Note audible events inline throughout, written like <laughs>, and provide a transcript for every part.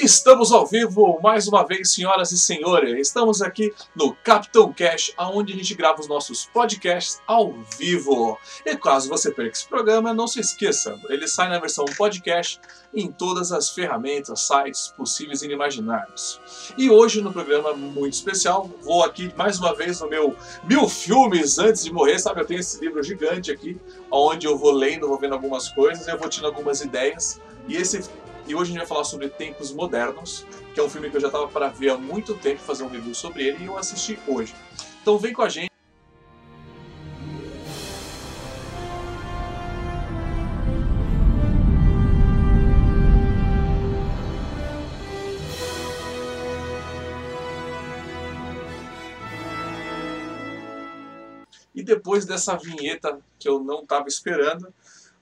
Estamos ao vivo mais uma vez, senhoras e senhores. Estamos aqui no Capitão Cash, onde a gente grava os nossos podcasts ao vivo. E caso você perca esse programa, não se esqueça, ele sai na versão podcast em todas as ferramentas, sites possíveis e inimagináveis. E hoje, no programa muito especial, vou aqui mais uma vez no meu Mil Filmes Antes de Morrer, sabe? Eu tenho esse livro gigante aqui, onde eu vou lendo, vou vendo algumas coisas, eu vou tendo algumas ideias. E esse e hoje a gente vai falar sobre Tempos Modernos, que é um filme que eu já estava para ver há muito tempo, fazer um review sobre ele, e eu assisti hoje. Então vem com a gente. E depois dessa vinheta que eu não estava esperando,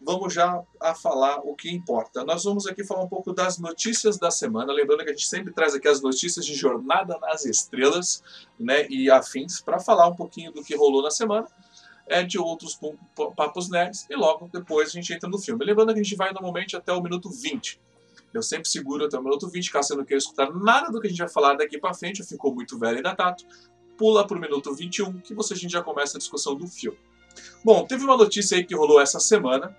vamos já a falar o que importa. Nós vamos aqui falar um pouco das notícias da semana, lembrando que a gente sempre traz aqui as notícias de Jornada nas Estrelas né, e afins, para falar um pouquinho do que rolou na semana, é, de outros papos nerds, e logo depois a gente entra no filme. Lembrando que a gente vai normalmente até o minuto 20. Eu sempre seguro até o minuto 20, caso você não queira escutar nada do que a gente vai falar daqui para frente, ficou muito velho e datato, pula para o minuto 21, que você, a gente já começa a discussão do filme. Bom, teve uma notícia aí que rolou essa semana,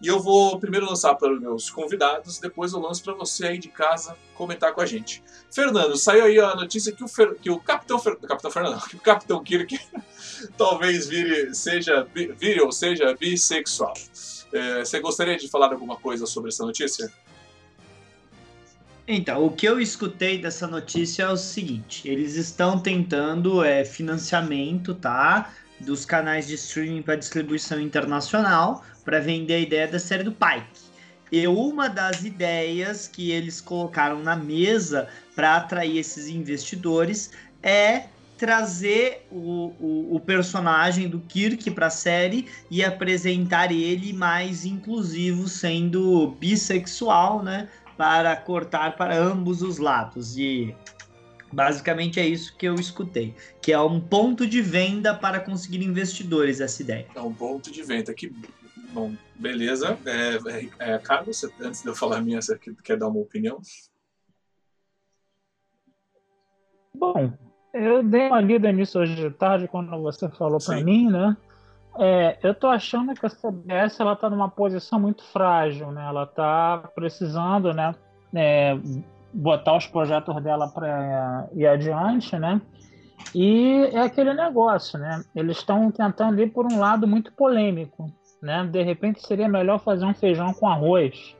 e eu vou primeiro lançar para os meus convidados, depois eu lanço para você aí de casa comentar com a gente. Fernando, saiu aí a notícia que o, Fer... que o Capitão, Fer... Capitão Fernando, <laughs> que o Capitão Kirk <laughs> talvez vire, seja, vire ou seja bissexual. É, você gostaria de falar alguma coisa sobre essa notícia? Então, o que eu escutei dessa notícia é o seguinte: eles estão tentando é, financiamento, tá? Dos canais de streaming para distribuição internacional para vender a ideia da série do Pike. E uma das ideias que eles colocaram na mesa para atrair esses investidores é trazer o, o, o personagem do Kirk para a série e apresentar ele mais inclusivo, sendo bissexual, né? Para cortar para ambos os lados. E basicamente é isso que eu escutei, que é um ponto de venda para conseguir investidores essa ideia. É um ponto de venda que Bom, beleza. É, é, é, Carlos, antes de eu falar a minha, você quer dar uma opinião? Bom, eu dei uma lida nisso hoje de tarde quando você falou para mim, né? É, eu tô achando que a CBS ela tá numa posição muito frágil, né? Ela tá precisando, né? É, botar os projetos dela para ir adiante, né? E é aquele negócio, né? Eles estão tentando ir por um lado muito polêmico, né? De repente seria melhor fazer um feijão com arroz,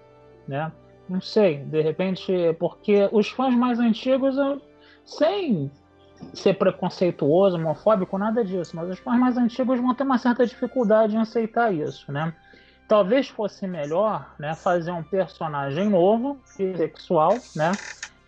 né? Não sei, de repente, porque os fãs mais antigos, sem ser preconceituoso, homofóbico, nada disso, mas os fãs mais antigos vão ter uma certa dificuldade em aceitar isso, né? Talvez fosse melhor, né, fazer um personagem novo, sexual, né,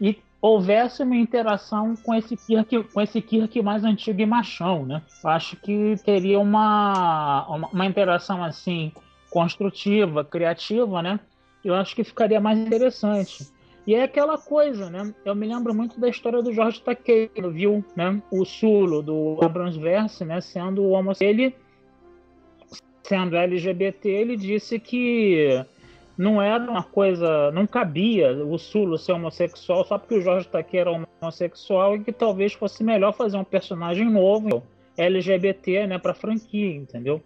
e houvesse uma interação com esse Kirk, com esse Kirk mais antigo e machão, né? Acho que teria uma, uma, uma interação assim construtiva, criativa, né? Eu acho que ficaria mais interessante. E é aquela coisa, né? Eu me lembro muito da história do Jorge Taqueiro, viu, né? O Sulo do Abrams Verse, né? Sendo homossexual, ele sendo LGBT, ele disse que não era uma coisa, não cabia o Sulo ser homossexual só porque o Jorge Taqueira era homossexual e que talvez fosse melhor fazer um personagem novo LGBT, né, para franquia, entendeu?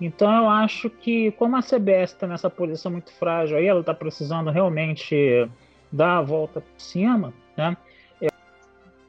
Então eu acho que como a CBS está nessa posição muito frágil aí, ela está precisando realmente dar a volta por cima, né?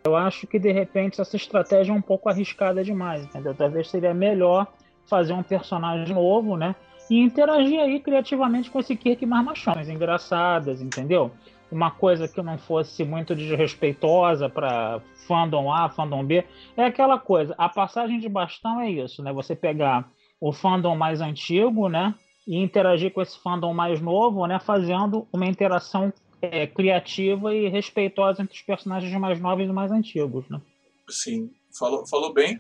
Eu acho que de repente essa estratégia é um pouco arriscada demais, entendeu? Talvez seria melhor fazer um personagem novo, né? e interagir aí criativamente com esse Kirk mais machões, engraçadas, entendeu? Uma coisa que não fosse muito desrespeitosa para fandom A, fandom B, é aquela coisa. A passagem de bastão é isso, né? Você pegar o fandom mais antigo, né? E interagir com esse fandom mais novo, né? Fazendo uma interação é, criativa e respeitosa entre os personagens mais novos e mais antigos, né? Sim, falou, falou bem.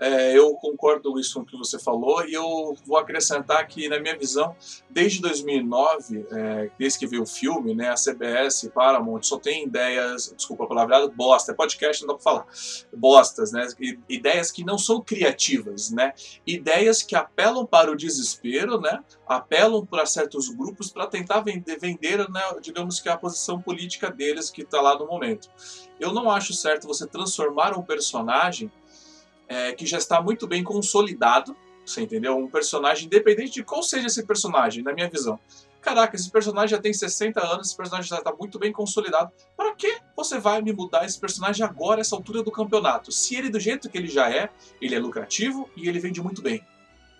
É, eu concordo com isso com o que você falou e eu vou acrescentar que, na minha visão, desde 2009, é, desde que veio o filme, né, a CBS, Paramount, só tem ideias, desculpa a palavra, bosta, é podcast, não dá pra falar, bostas, né, ideias que não são criativas, né, ideias que apelam para o desespero, né, apelam para certos grupos para tentar vender, vender né, digamos que a posição política deles que está lá no momento. Eu não acho certo você transformar um personagem é, que já está muito bem consolidado, você entendeu? Um personagem, independente de qual seja esse personagem, na minha visão. Caraca, esse personagem já tem 60 anos, esse personagem já está muito bem consolidado. Para que você vai me mudar esse personagem agora, essa altura do campeonato? Se ele, do jeito que ele já é, ele é lucrativo e ele vende muito bem.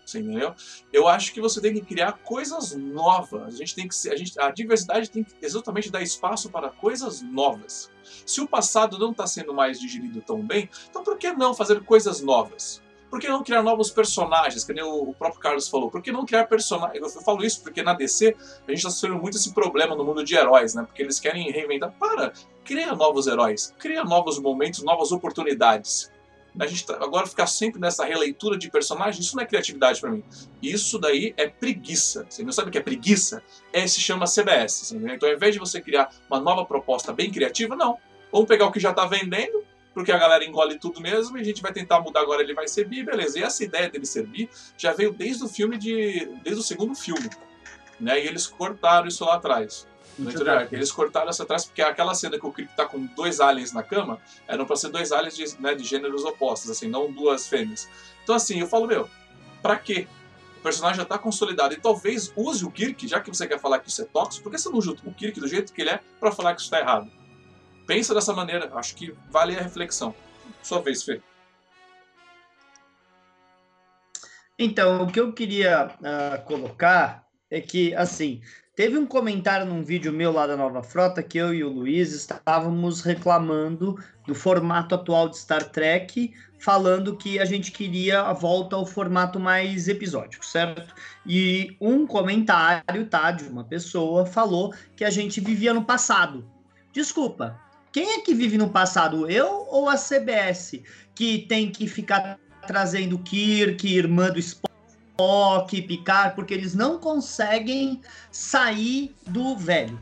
Você entendeu? Eu acho que você tem que criar coisas novas. A gente tem que ser, a, gente, a diversidade tem que exatamente dar espaço para coisas novas. Se o passado não está sendo mais digerido tão bem, então por que não fazer coisas novas? Por que não criar novos personagens, que nem o próprio Carlos falou? Por que não criar personagens? Eu falo isso porque na DC a gente está sofrendo muito esse problema no mundo de heróis, né? Porque eles querem reinventar. Para! Cria novos heróis, cria novos momentos, novas oportunidades. A gente agora ficar sempre nessa releitura de personagens, isso não é criatividade para mim. Isso daí é preguiça. Você não sabe o que é preguiça? É se chama CBS. Então, ao invés de você criar uma nova proposta bem criativa, não. Vamos pegar o que já está vendendo, porque a galera engole tudo mesmo, e a gente vai tentar mudar agora, ele vai ser bi, beleza. E essa ideia dele ser bi já veio desde o filme de. desde o segundo filme. Né? E eles cortaram isso lá atrás. Entendeu? bem. Eles cortaram essa atrás porque aquela cena que o Kirk tá com dois aliens na cama eram pra ser dois aliens de, né, de gêneros opostos, assim, não duas fêmeas. Então, assim, eu falo, meu, pra quê? O personagem já tá consolidado e talvez use o Kirk, já que você quer falar que isso é tóxico, por que você não usa o Kirk do jeito que ele é pra falar que isso tá errado? Pensa dessa maneira, acho que vale a reflexão. Sua vez, Fê. Então, o que eu queria ah, colocar é que, assim, teve um comentário num vídeo meu lá da Nova Frota que eu e o Luiz estávamos reclamando do formato atual de Star Trek, falando que a gente queria a volta ao formato mais episódico, certo? E um comentário, tá, de uma pessoa falou que a gente vivia no passado. Desculpa, quem é que vive no passado, eu ou a CBS, que tem que ficar trazendo Kirk, irmã do Spock, Picard, porque eles não conseguem sair do velho.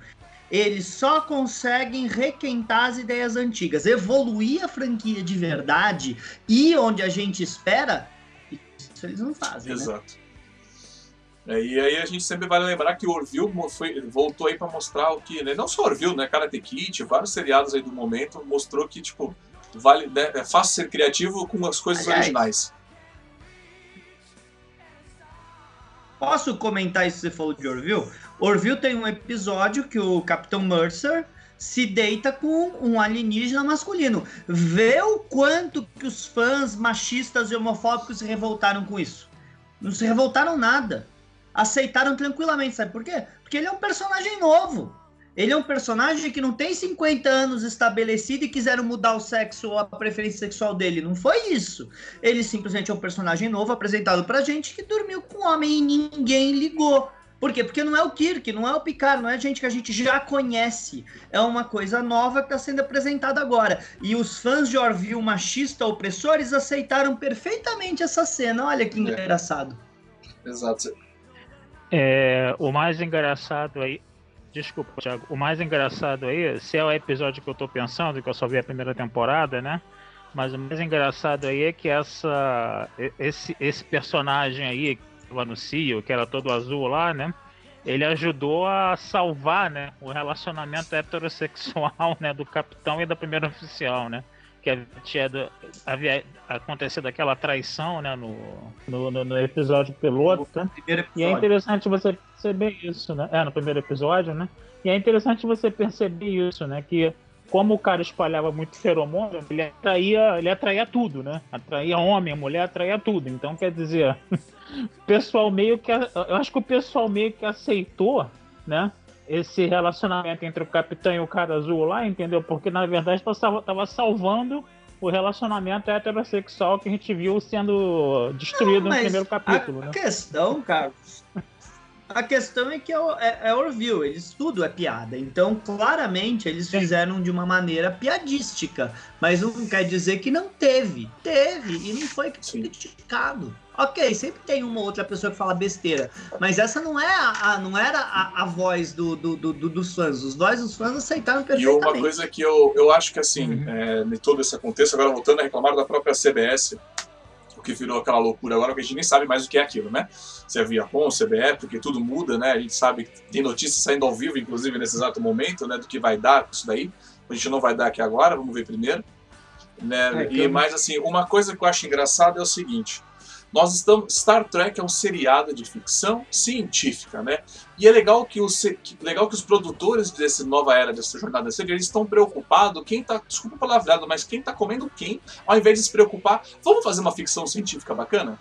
Eles só conseguem requentar as ideias antigas, evoluir a franquia de verdade e onde a gente espera, isso eles não fazem, né? Exato. É, e aí a gente sempre vale lembrar que o Orville foi, voltou aí pra mostrar o que, né? Não só Orville, né? Karate Kid, vários seriados aí do momento, mostrou que, tipo, vale, né, é fácil ser criativo com as coisas Aliás, originais. Posso comentar isso que você falou de Orville? Orville tem um episódio que o Capitão Mercer se deita com um alienígena masculino. Vê o quanto que os fãs machistas e homofóbicos se revoltaram com isso. Não se revoltaram nada. Aceitaram tranquilamente, sabe por quê? Porque ele é um personagem novo. Ele é um personagem que não tem 50 anos estabelecido e quiseram mudar o sexo ou a preferência sexual dele. Não foi isso. Ele simplesmente é um personagem novo apresentado pra gente que dormiu com um homem e ninguém ligou. Por quê? Porque não é o Kirk, não é o Picard, não é gente que a gente já conhece. É uma coisa nova que está sendo apresentada agora. E os fãs de Orville machista opressores aceitaram perfeitamente essa cena. Olha que engraçado. Exato. É, o mais engraçado aí. Desculpa, Thiago. O mais engraçado aí, se é o episódio que eu tô pensando, que eu só vi a primeira temporada, né? Mas o mais engraçado aí é que essa, esse, esse personagem aí, lá no que era todo azul lá, né? Ele ajudou a salvar, né? O relacionamento heterossexual, <laughs> né? Do capitão e da primeira oficial, né? Que tinha, havia acontecido aquela traição, né? No, no, no, episódio piloto. No primeiro E é episódio. interessante você perceber isso, né? É, no primeiro episódio, né? E é interessante você perceber isso, né? Que como o cara espalhava muito feromônio, ele atraía, ele atraía tudo, né? Atraía homem, mulher, atraía tudo. Então, quer dizer, <laughs> o pessoal meio que. Eu acho que o pessoal meio que aceitou, né? Esse relacionamento entre o capitão e o cara azul lá, entendeu? Porque na verdade estava salvando o relacionamento heterossexual que a gente viu sendo destruído Não, no mas primeiro capítulo, a né? questão, Carlos. A questão é que é, é, é Orville, eles tudo é piada. Então, claramente, eles fizeram de uma maneira piadística. Mas não quer dizer que não teve. Teve, e não foi criticado. Ok, sempre tem uma outra pessoa que fala besteira, mas essa não é a, a não era a, a voz do, do, do, dos fãs. Os voz dos fãs aceitaram perfeitamente. E uma coisa que eu, eu acho que assim, uhum. é, em todo esse contexto, agora voltando a reclamar da própria CBS, o que virou aquela loucura agora, que a gente nem sabe mais o que é aquilo, né? Se é Viacom, CBF, porque tudo muda, né? A gente sabe que tem notícias saindo ao vivo, inclusive nesse exato momento, né? Do que vai dar isso daí. A gente não vai dar aqui agora, vamos ver primeiro. Né? É, e mais assim, uma coisa que eu acho engraçada é o seguinte nós estamos. Star Trek é um seriado de ficção científica, né? E é legal que os, legal que os produtores dessa nova era, dessa jornada séria, eles estão preocupados. Quem tá. Desculpa o palavreado, mas quem tá comendo quem, ao invés de se preocupar, vamos fazer uma ficção científica bacana?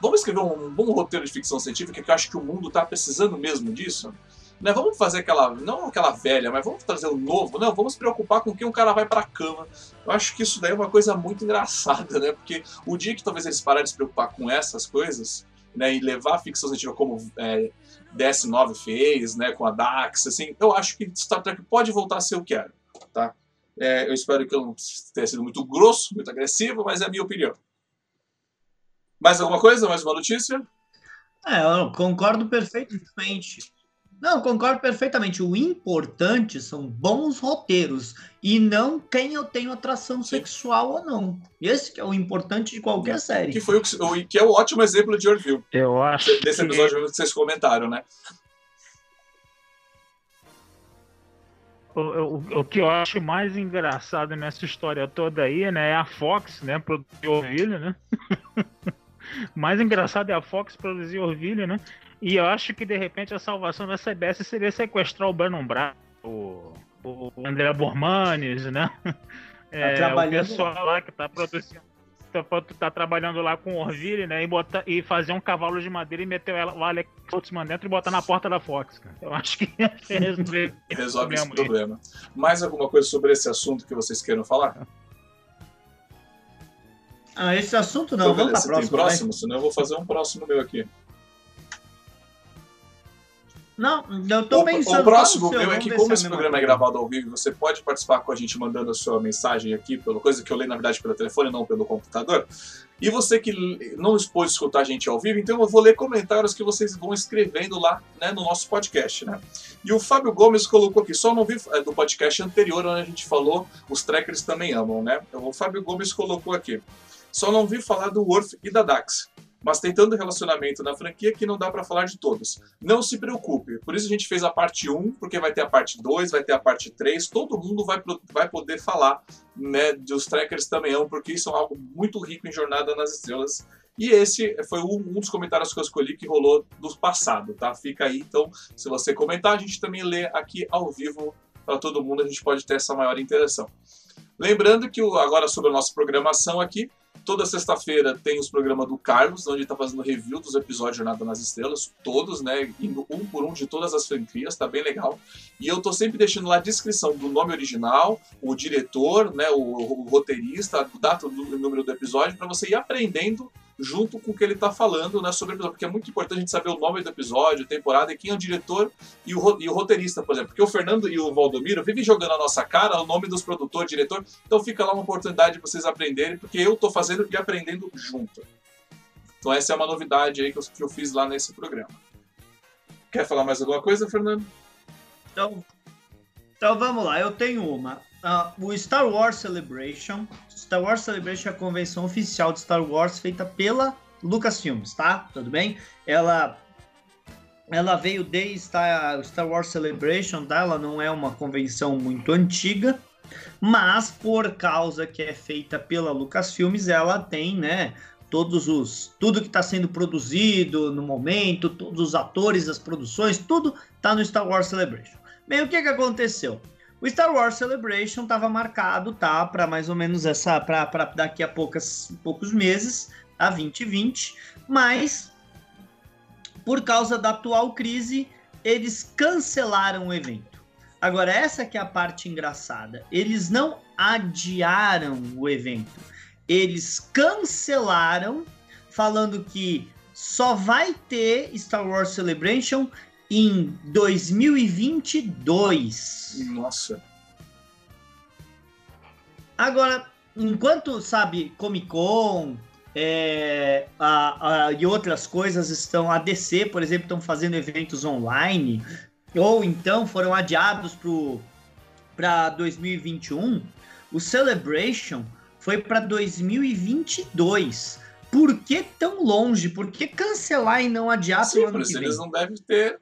Vamos escrever um bom roteiro de ficção científica que eu acho que o mundo está precisando mesmo disso? Né, vamos fazer aquela, não aquela velha, mas vamos trazer o novo, não, vamos se preocupar com quem um cara vai para a cama. Eu acho que isso daí é uma coisa muito engraçada, né? Porque o dia que talvez eles pararem de se preocupar com essas coisas, né, e levar a ficção científica como é, DS9 fez, né, com a Dax, assim, eu acho que Star Trek pode voltar a ser o que era, tá? É, eu espero que eu não tenha sido muito grosso, muito agressivo, mas é a minha opinião. Mais alguma coisa? Mais uma notícia? É, eu concordo perfeitamente. Não, concordo perfeitamente. O importante são bons roteiros e não quem eu tenho atração Sim. sexual ou não. Esse que é o importante de qualquer série. Que foi o que é o ótimo exemplo de Orville. Eu acho. Desse episódio que... que vocês comentaram, né? O, o, o, que eu acho mais engraçado nessa história toda aí, né, é a Fox, né, produzir Orville, né? <laughs> mais engraçado é a Fox produzir Orville, né? E eu acho que de repente a salvação da CBS seria sequestrar o Brandon Brown, o, o André Bormanes, né? <laughs> Tá é, tá o pessoal lá que tá produzindo. Tá, tá, trabalhando lá com o Orville, né? E, botar, e fazer um cavalo de madeira e meter o Alex Holtzman dentro e botar na porta da Fox, cara. Eu acho que <laughs> resolve, <laughs> resolve esse problema. Mais alguma coisa sobre esse assunto que vocês queiram falar? Ah, esse assunto não, então, vamos pra próxima. Tem próximo, senão eu vou fazer um próximo meu aqui. Não, eu tô o, pensando. O próximo meu é que, como esse programa é gravado ao vivo, você pode participar com a gente mandando a sua mensagem aqui, pelo coisa que eu leio, na verdade, pelo telefone, não pelo computador. E você que não pôde escutar a gente ao vivo, então eu vou ler comentários que vocês vão escrevendo lá né, no nosso podcast. Né? E o Fábio Gomes colocou aqui, só não vi é, do podcast anterior, onde a gente falou, os trackers também amam, né? O Fábio Gomes colocou aqui. Só não vi falar do Worth e da Dax mas tem tanto relacionamento na franquia que não dá para falar de todos. Não se preocupe, por isso a gente fez a parte 1, porque vai ter a parte 2, vai ter a parte 3, todo mundo vai, vai poder falar né, dos trackers também, porque isso é algo muito rico em Jornada nas Estrelas. E esse foi um, dos comentários que eu escolhi que rolou do passado, tá? Fica aí, então, se você comentar, a gente também lê aqui ao vivo para todo mundo, a gente pode ter essa maior interação. Lembrando que agora sobre a nossa programação aqui, Toda sexta-feira tem os programas do Carlos, onde ele está fazendo review dos episódios de Jornada nas Estrelas, todos, né? Indo um por um de todas as franquias, tá bem legal. E eu tô sempre deixando lá a descrição do nome original, o diretor, né? O, o roteirista, a data do número do episódio, para você ir aprendendo junto com o que ele está falando né, sobre o episódio, porque é muito importante a gente saber o nome do episódio, temporada e quem é o diretor e o, e o roteirista, por exemplo. Porque o Fernando e o Valdomiro vivem jogando na nossa cara o nome dos produtores, diretor, então fica lá uma oportunidade para vocês aprenderem, porque eu estou fazendo e aprendendo junto. Então essa é uma novidade aí que eu, que eu fiz lá nesse programa. Quer falar mais alguma coisa, Fernando? Então, então vamos lá, eu tenho uma. Uh, o Star Wars Celebration. Star Wars Celebration é a convenção oficial de Star Wars feita pela Lucasfilms, tá? Tudo bem? Ela ela veio desde o Star Wars Celebration, tá? Ela não é uma convenção muito antiga, mas por causa que é feita pela Lucasfilmes, ela tem, né, todos os tudo que está sendo produzido no momento, todos os atores, as produções, tudo tá no Star Wars Celebration. Bem, o que que aconteceu? O Star Wars Celebration estava marcado, tá, para mais ou menos essa, para daqui a poucas, poucos meses, a tá, 2020, mas por causa da atual crise, eles cancelaram o evento. Agora essa que é a parte engraçada. Eles não adiaram o evento. Eles cancelaram falando que só vai ter Star Wars Celebration em 2022. Nossa. Agora, enquanto, sabe, Comic Con é, a, a, e outras coisas estão, a DC, por exemplo, estão fazendo eventos online, ou então foram adiados para 2021, o Celebration foi para 2022. Por que tão longe? Por que cancelar e não adiar para o ano que vem? Eles não devem ter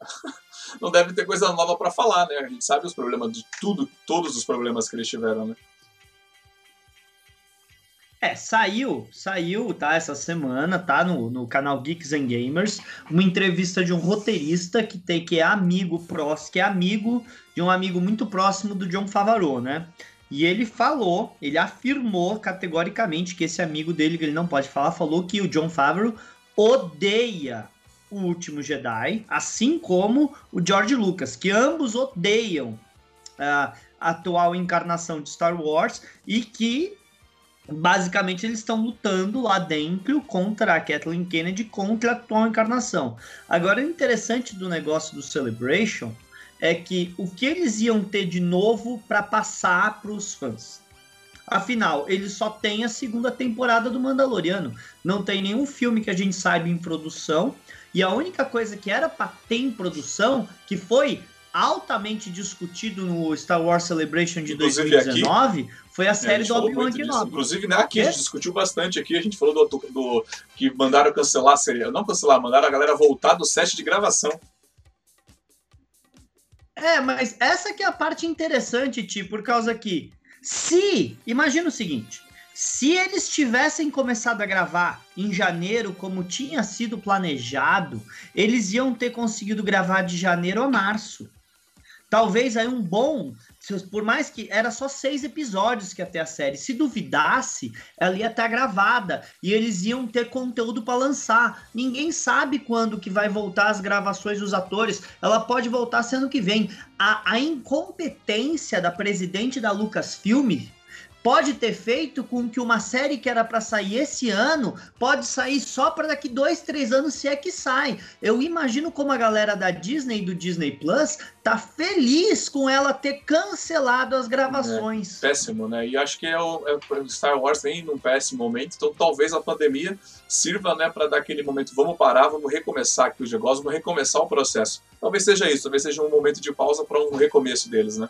<laughs> não deve ter coisa nova para falar, né? A gente sabe os problemas de tudo, todos os problemas que eles tiveram, né? É, saiu, saiu, tá, essa semana, tá, no, no canal Geeks and Gamers, uma entrevista de um roteirista que tem que é amigo próximo, que é amigo de um amigo muito próximo do John Favreau, né? E ele falou, ele afirmou categoricamente que esse amigo dele, que ele não pode falar, falou que o John Favreau odeia o Último Jedi, assim como o George Lucas, que ambos odeiam a atual encarnação de Star Wars e que basicamente eles estão lutando lá dentro contra a Kathleen Kennedy, contra a atual encarnação. Agora, o interessante do negócio do Celebration é que o que eles iam ter de novo para passar para os fãs. Afinal, eles só têm a segunda temporada do Mandaloriano. Não tem nenhum filme que a gente saiba em produção. E a única coisa que era para ter em produção, que foi altamente discutido no Star Wars Celebration de Inclusive 2019, aqui, foi a série é, a do Obi-Wan Kenobi. Inclusive, né, aqui a gente discutiu bastante aqui, a gente falou do, do que mandaram cancelar a série, não cancelar, mandaram a galera voltar do set de gravação. É, mas essa que é a parte interessante, Ti, por causa que se, imagina o seguinte, se eles tivessem começado a gravar em janeiro, como tinha sido planejado, eles iam ter conseguido gravar de janeiro a março. Talvez aí um bom, por mais que era só seis episódios que até a série, se duvidasse, ela ia estar gravada e eles iam ter conteúdo para lançar. Ninguém sabe quando que vai voltar as gravações dos atores. Ela pode voltar sendo que vem. A, a incompetência da presidente da Lucasfilm pode ter feito com que uma série que era para sair esse ano pode sair só para daqui dois, três anos se é que sai. Eu imagino como a galera da Disney do Disney Plus tá feliz com ela ter cancelado as gravações. É, péssimo, né? E acho que é o, é Star Wars vem num péssimo momento, então talvez a pandemia sirva, né, para dar aquele momento, vamos parar, vamos recomeçar aqui os negócios, vamos recomeçar o processo. Talvez seja isso, talvez seja um momento de pausa para um recomeço deles, né?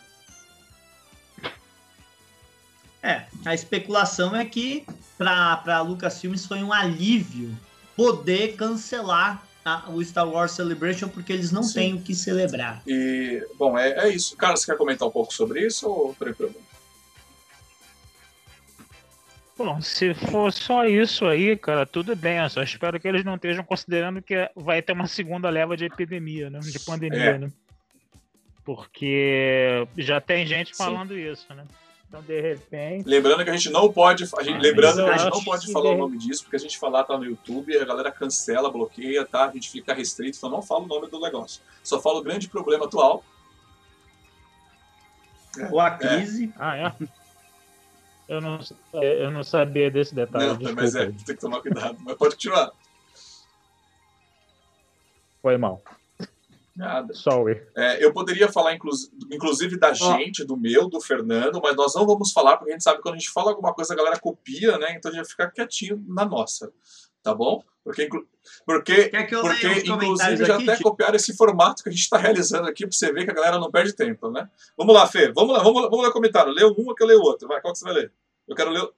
É, a especulação é que para Lucasfilmes foi um alívio poder cancelar a, o Star Wars Celebration porque eles não Sim. têm o que celebrar. E, bom, é, é isso. Cara, você quer comentar um pouco sobre isso ou? Bom, se for só isso aí, cara, tudo bem. Eu só espero que eles não estejam considerando que vai ter uma segunda leva de epidemia, né? De pandemia, é. né? Porque já tem gente falando Sim. isso, né? Então, de repente. Lembrando que a gente não pode. A gente, ah, lembrando que a gente não pode falar o nome disso, porque a gente falar tá no YouTube, a galera cancela, bloqueia, tá? A gente fica restrito, então não fala o nome do negócio. Só fala o grande problema atual. Ou a crise. É. Ah, é? Eu não, é, eu não sabia desse detalhe. Não, desculpa. mas é, tem que tomar cuidado. Mas pode continuar. Foi mal. Nada. Sorry. É, eu poderia falar, inclusive, da gente, do meu, do Fernando, mas nós não vamos falar, porque a gente sabe que quando a gente fala alguma coisa, a galera copia, né? Então a gente vai ficar quietinho na nossa. Tá bom? Porque, porque, porque inclusive, já até copiaram esse formato que a gente está realizando aqui para você ver que a galera não perde tempo, né? Vamos lá, Fê. Vamos lá, vamos, vamos ler o comentário. Lê um que eu leio outro. Vai, qual que você vai ler? Eu quero ler.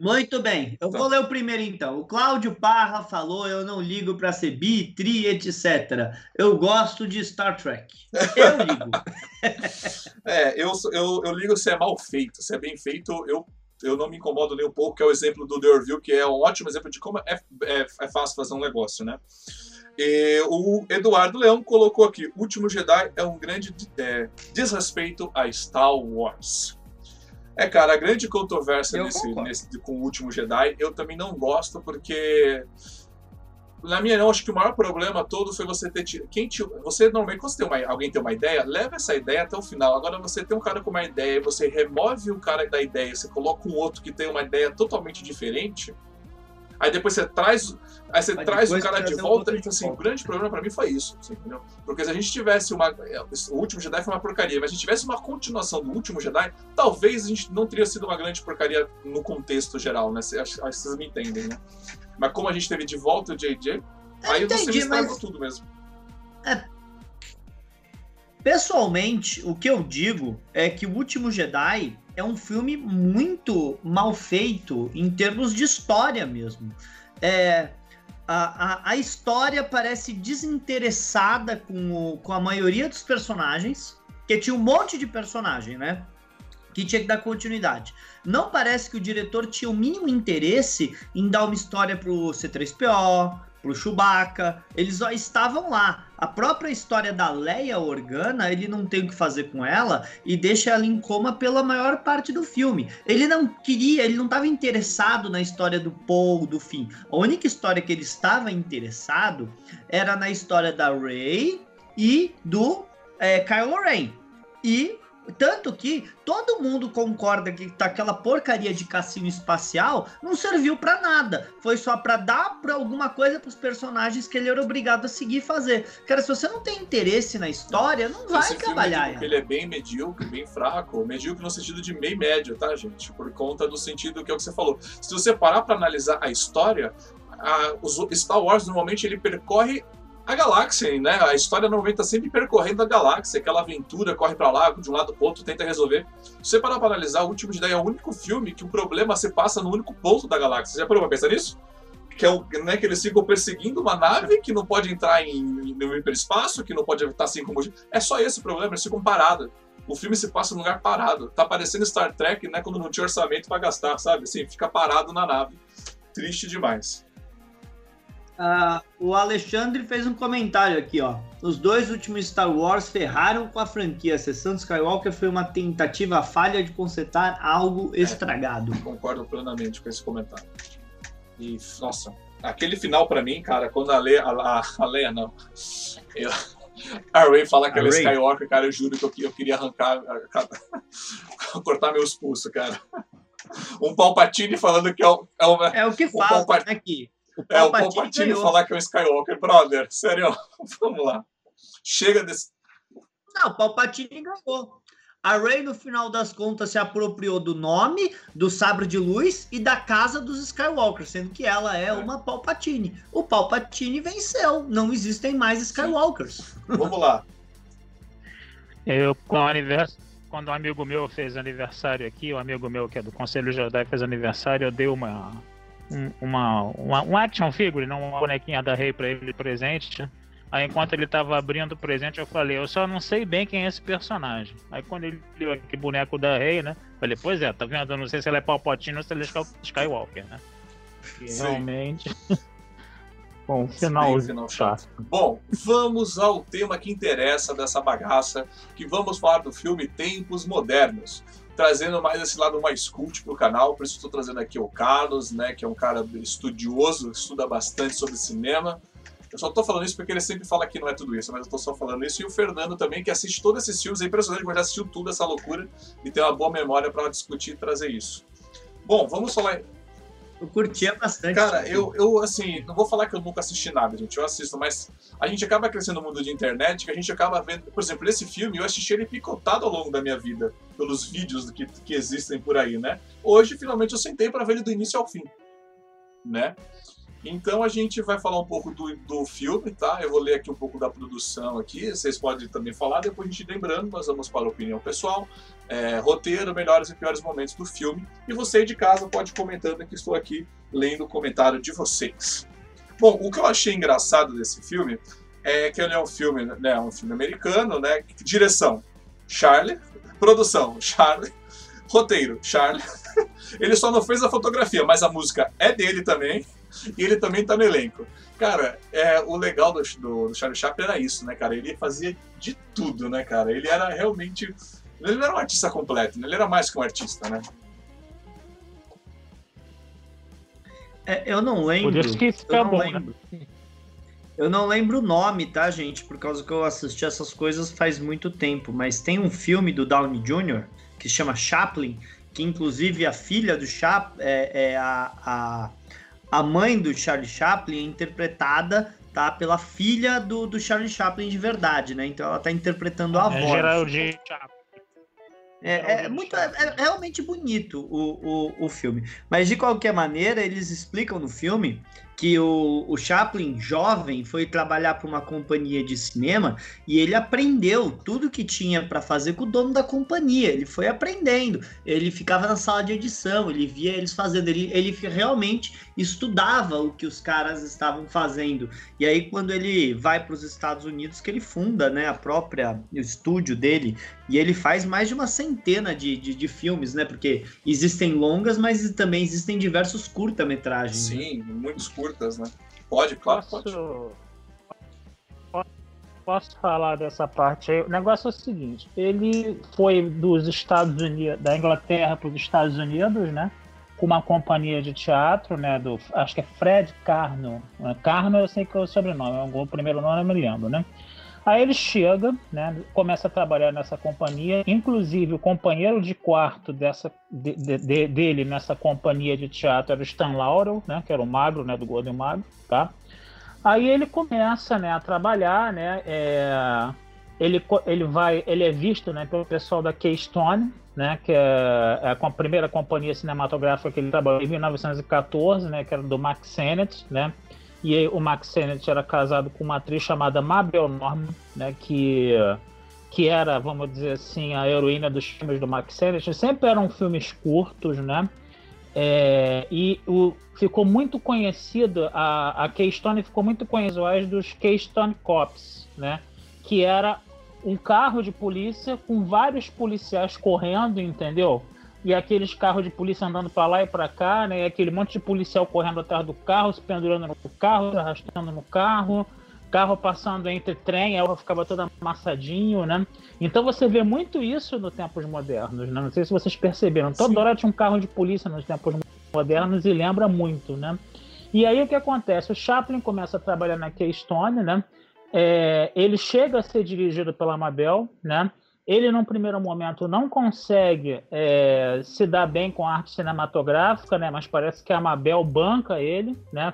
Muito bem, eu tá. vou ler o primeiro então. O Cláudio Parra falou: eu não ligo para ser bi, tri, etc. Eu gosto de Star Trek. Eu ligo. <laughs> é, eu, eu, eu ligo se é mal feito. Se é bem feito, eu, eu não me incomodo nem um pouco, que é o exemplo do The Review, que é um ótimo exemplo de como é, é, é fácil fazer um negócio, né? E o Eduardo Leão colocou aqui: Último Jedi é um grande é, desrespeito a Star Wars. É, cara, a grande controvérsia nesse, nesse, com o último Jedi, eu também não gosto, porque. Na minha não, acho que o maior problema todo foi você ter. Quem te, você normalmente, quando você tem uma, alguém tem uma ideia, leva essa ideia até o final. Agora, você tem um cara com uma ideia, você remove o cara da ideia, você coloca um outro que tem uma ideia totalmente diferente. Aí depois você traz, aí você traz o cara de volta. Então, assim, o grande problema para mim foi isso, assim? Porque se a gente tivesse uma. O último Jedi foi uma porcaria, mas se a gente tivesse uma continuação do último Jedi, talvez a gente não teria sido uma grande porcaria no contexto geral, né? Acho, acho que vocês me entendem, né? Mas como a gente teve de volta o JJ, aí entendi, você estragou mas... tudo mesmo. É, Pessoalmente, o que eu digo é que O Último Jedi é um filme muito mal feito em termos de história mesmo. É, a, a, a história parece desinteressada com, o, com a maioria dos personagens, que tinha um monte de personagem, né? Que tinha que dar continuidade. Não parece que o diretor tinha o mínimo interesse em dar uma história pro C3PO, pro Chewbacca, eles estavam lá. A própria história da Leia Organa, ele não tem o que fazer com ela e deixa ela em coma pela maior parte do filme. Ele não queria, ele não estava interessado na história do Paul, do fim. A única história que ele estava interessado era na história da Rey e do é, Kylo Ren. E tanto que todo mundo concorda que tá aquela porcaria de cassino espacial não serviu para nada. Foi só para dar para alguma coisa para os personagens que ele era obrigado a seguir fazer. Cara, se você não tem interesse na história, não vai Esse trabalhar. Filme, ele é bem medíocre, bem fraco. Medíocre no sentido de meio médio, tá, gente? Por conta do sentido que é o que você falou. Se você parar para analisar a história, a, os Star Wars normalmente ele percorre a galáxia, né? A história normalmente está sempre percorrendo a galáxia, aquela aventura, corre para lá, de um lado para outro, tenta resolver. Se você parar para analisar, o Último Jedi é o único filme que o problema se passa no único ponto da galáxia. Você já parou para pensar nisso? Que é o, né, que eles ficam perseguindo uma nave que não pode entrar em, no hiperespaço, que não pode estar assim como. É só esse o problema, eles ficam parados. O filme se passa num lugar parado. Tá parecendo Star Trek, né? Quando não tinha orçamento para gastar, sabe? Assim, fica parado na nave. Triste demais. Uh, o Alexandre fez um comentário aqui, ó. Os dois últimos Star Wars ferraram com a franquia. A sessão de Skywalker foi uma tentativa falha de consertar algo é, estragado. Concordo plenamente com esse comentário. E, nossa, aquele final para mim, cara, quando a Leia, a, a Leia não, eu, a Ray fala que ela é Skywalker, cara, eu juro que eu, eu queria arrancar, <laughs> cortar meus pulsos, cara. Um Palpatine falando que é o, é o, é o que fala aqui. O é, o Palpatine falar que é um Skywalker, brother. Sério, <laughs> vamos lá. Chega desse. Não, o Palpatine ganhou. A Rey, no final das contas, se apropriou do nome, do sabre de luz e da casa dos Skywalker, sendo que ela é, é. uma Palpatine. O Palpatine venceu. Não existem mais Skywalkers. Vamos lá. Eu, com o aniversário, quando um amigo meu fez aniversário aqui, um amigo meu que é do Conselho Jedi fez aniversário, eu dei uma um, uma, uma, um action figure, não uma bonequinha da Rei para ele presente. Aí enquanto ele tava abrindo o presente, eu falei, eu só não sei bem quem é esse personagem. Aí quando ele viu aquele boneco da Rei, né? Falei, pois é, tá vendo? Eu não sei se ela é Palpatine ou se ela é Skywalker, né? E realmente. <laughs> Bom, final, final chato. Bom, vamos ao tema que interessa dessa bagaça, que vamos falar do filme Tempos Modernos trazendo mais esse lado mais cult pro canal, por isso estou trazendo aqui o Carlos, né, que é um cara estudioso, estuda bastante sobre cinema. Eu só tô falando isso porque ele sempre fala que não é tudo isso, mas eu tô só falando isso. E o Fernando também, que assiste todos esses filmes, é impressionante, mas já assistiu tudo essa loucura e tem uma boa memória para discutir e trazer isso. Bom, vamos falar eu curtia bastante. Cara, eu, eu, assim, não vou falar que eu nunca assisti nada, gente. Eu assisto, mas a gente acaba crescendo no mundo de internet que a gente acaba vendo. Por exemplo, esse filme eu assisti ele picotado ao longo da minha vida, pelos vídeos que, que existem por aí, né? Hoje, finalmente, eu sentei para ver ele do início ao fim, né? Então a gente vai falar um pouco do, do filme, tá? Eu vou ler aqui um pouco da produção aqui, vocês podem também falar, depois a gente lembrando, nós vamos para a opinião pessoal, é, roteiro, melhores e piores momentos do filme, e você de casa pode comentando que estou aqui lendo o comentário de vocês. Bom, o que eu achei engraçado desse filme é que ele é um filme, né, um filme americano, né? Direção, Charlie, produção, Charlie, roteiro, Charlie. <laughs> Ele só não fez a fotografia, mas a música é dele também. E ele também tá no elenco. Cara, é, o legal do, do, do Charlie Chaplin era isso, né, cara? Ele fazia de tudo, né, cara? Ele era realmente. Ele não era um artista completo, né? ele era mais que um artista, né? É, eu não lembro. Por isso que fica eu não bom, né? lembro. Né? Eu não lembro o nome, tá, gente? Por causa que eu assisti essas coisas faz muito tempo. Mas tem um filme do Downey Jr. que se chama Chaplin, que inclusive a filha do Chaplin é, é a, a A mãe do Charlie Chaplin é interpretada tá pela filha do, do Charlie Chaplin de verdade, né? Então ela tá interpretando a É avó. Geraldine Chaplin. É, é muito, é, é realmente bonito o, o, o filme. Mas de qualquer maneira, eles explicam no filme que o, o Chaplin, jovem, foi trabalhar para uma companhia de cinema e ele aprendeu tudo que tinha para fazer com o dono da companhia. Ele foi aprendendo. Ele ficava na sala de edição, ele via eles fazendo. Ele, ele realmente estudava o que os caras estavam fazendo. E aí, quando ele vai para os Estados Unidos, que ele funda né, a própria o estúdio dele e ele faz mais de uma centena de, de, de filmes, né? Porque existem longas, mas também existem diversos curta-metragens. né? Sim, muitos curtas, né? Pode, claro, pode. Posso, posso falar dessa parte aí? O negócio é o seguinte: ele foi dos Estados Unidos, da Inglaterra para os Estados Unidos, né? Com uma companhia de teatro, né? Do, acho que é Fred Carno. Carno eu sei que é o sobrenome, o primeiro nome eu me lembro, né? Aí ele chega, né, começa a trabalhar nessa companhia, inclusive o companheiro de quarto dessa, de, de, dele nessa companhia de teatro era o Stan Laurel, né, que era o magro, né, do Gordo e Magro, tá? Aí ele começa, né, a trabalhar, né, é, ele, ele vai, ele é visto, né, pelo pessoal da Keystone, né, que é, é a primeira companhia cinematográfica que ele trabalhou em 1914, né, que era do Max Sennett, né, e aí, o Max Sennett era casado com uma atriz chamada Mabel Norman, né, que, que era, vamos dizer assim, a heroína dos filmes do Max Sennett. Sempre eram filmes curtos, né? É, e o, ficou muito conhecido, a, a Keystone ficou muito conhecida dos Keystone Cops, né? Que era um carro de polícia com vários policiais correndo, entendeu? e aqueles carros de polícia andando para lá e para cá, né? E aquele monte de policial correndo atrás do carro, se pendurando no carro, se arrastando no carro, carro passando entre trem, aí ficava todo amassadinho, né? Então você vê muito isso nos tempos modernos, né? Não sei se vocês perceberam. Toda Sim. hora tinha um carro de polícia nos tempos modernos e lembra muito, né? E aí o que acontece? O Chaplin começa a trabalhar na Keystone, né? É, ele chega a ser dirigido pela Mabel, né? Ele, num primeiro momento, não consegue é, se dar bem com a arte cinematográfica, né? Mas parece que a Mabel banca ele, né?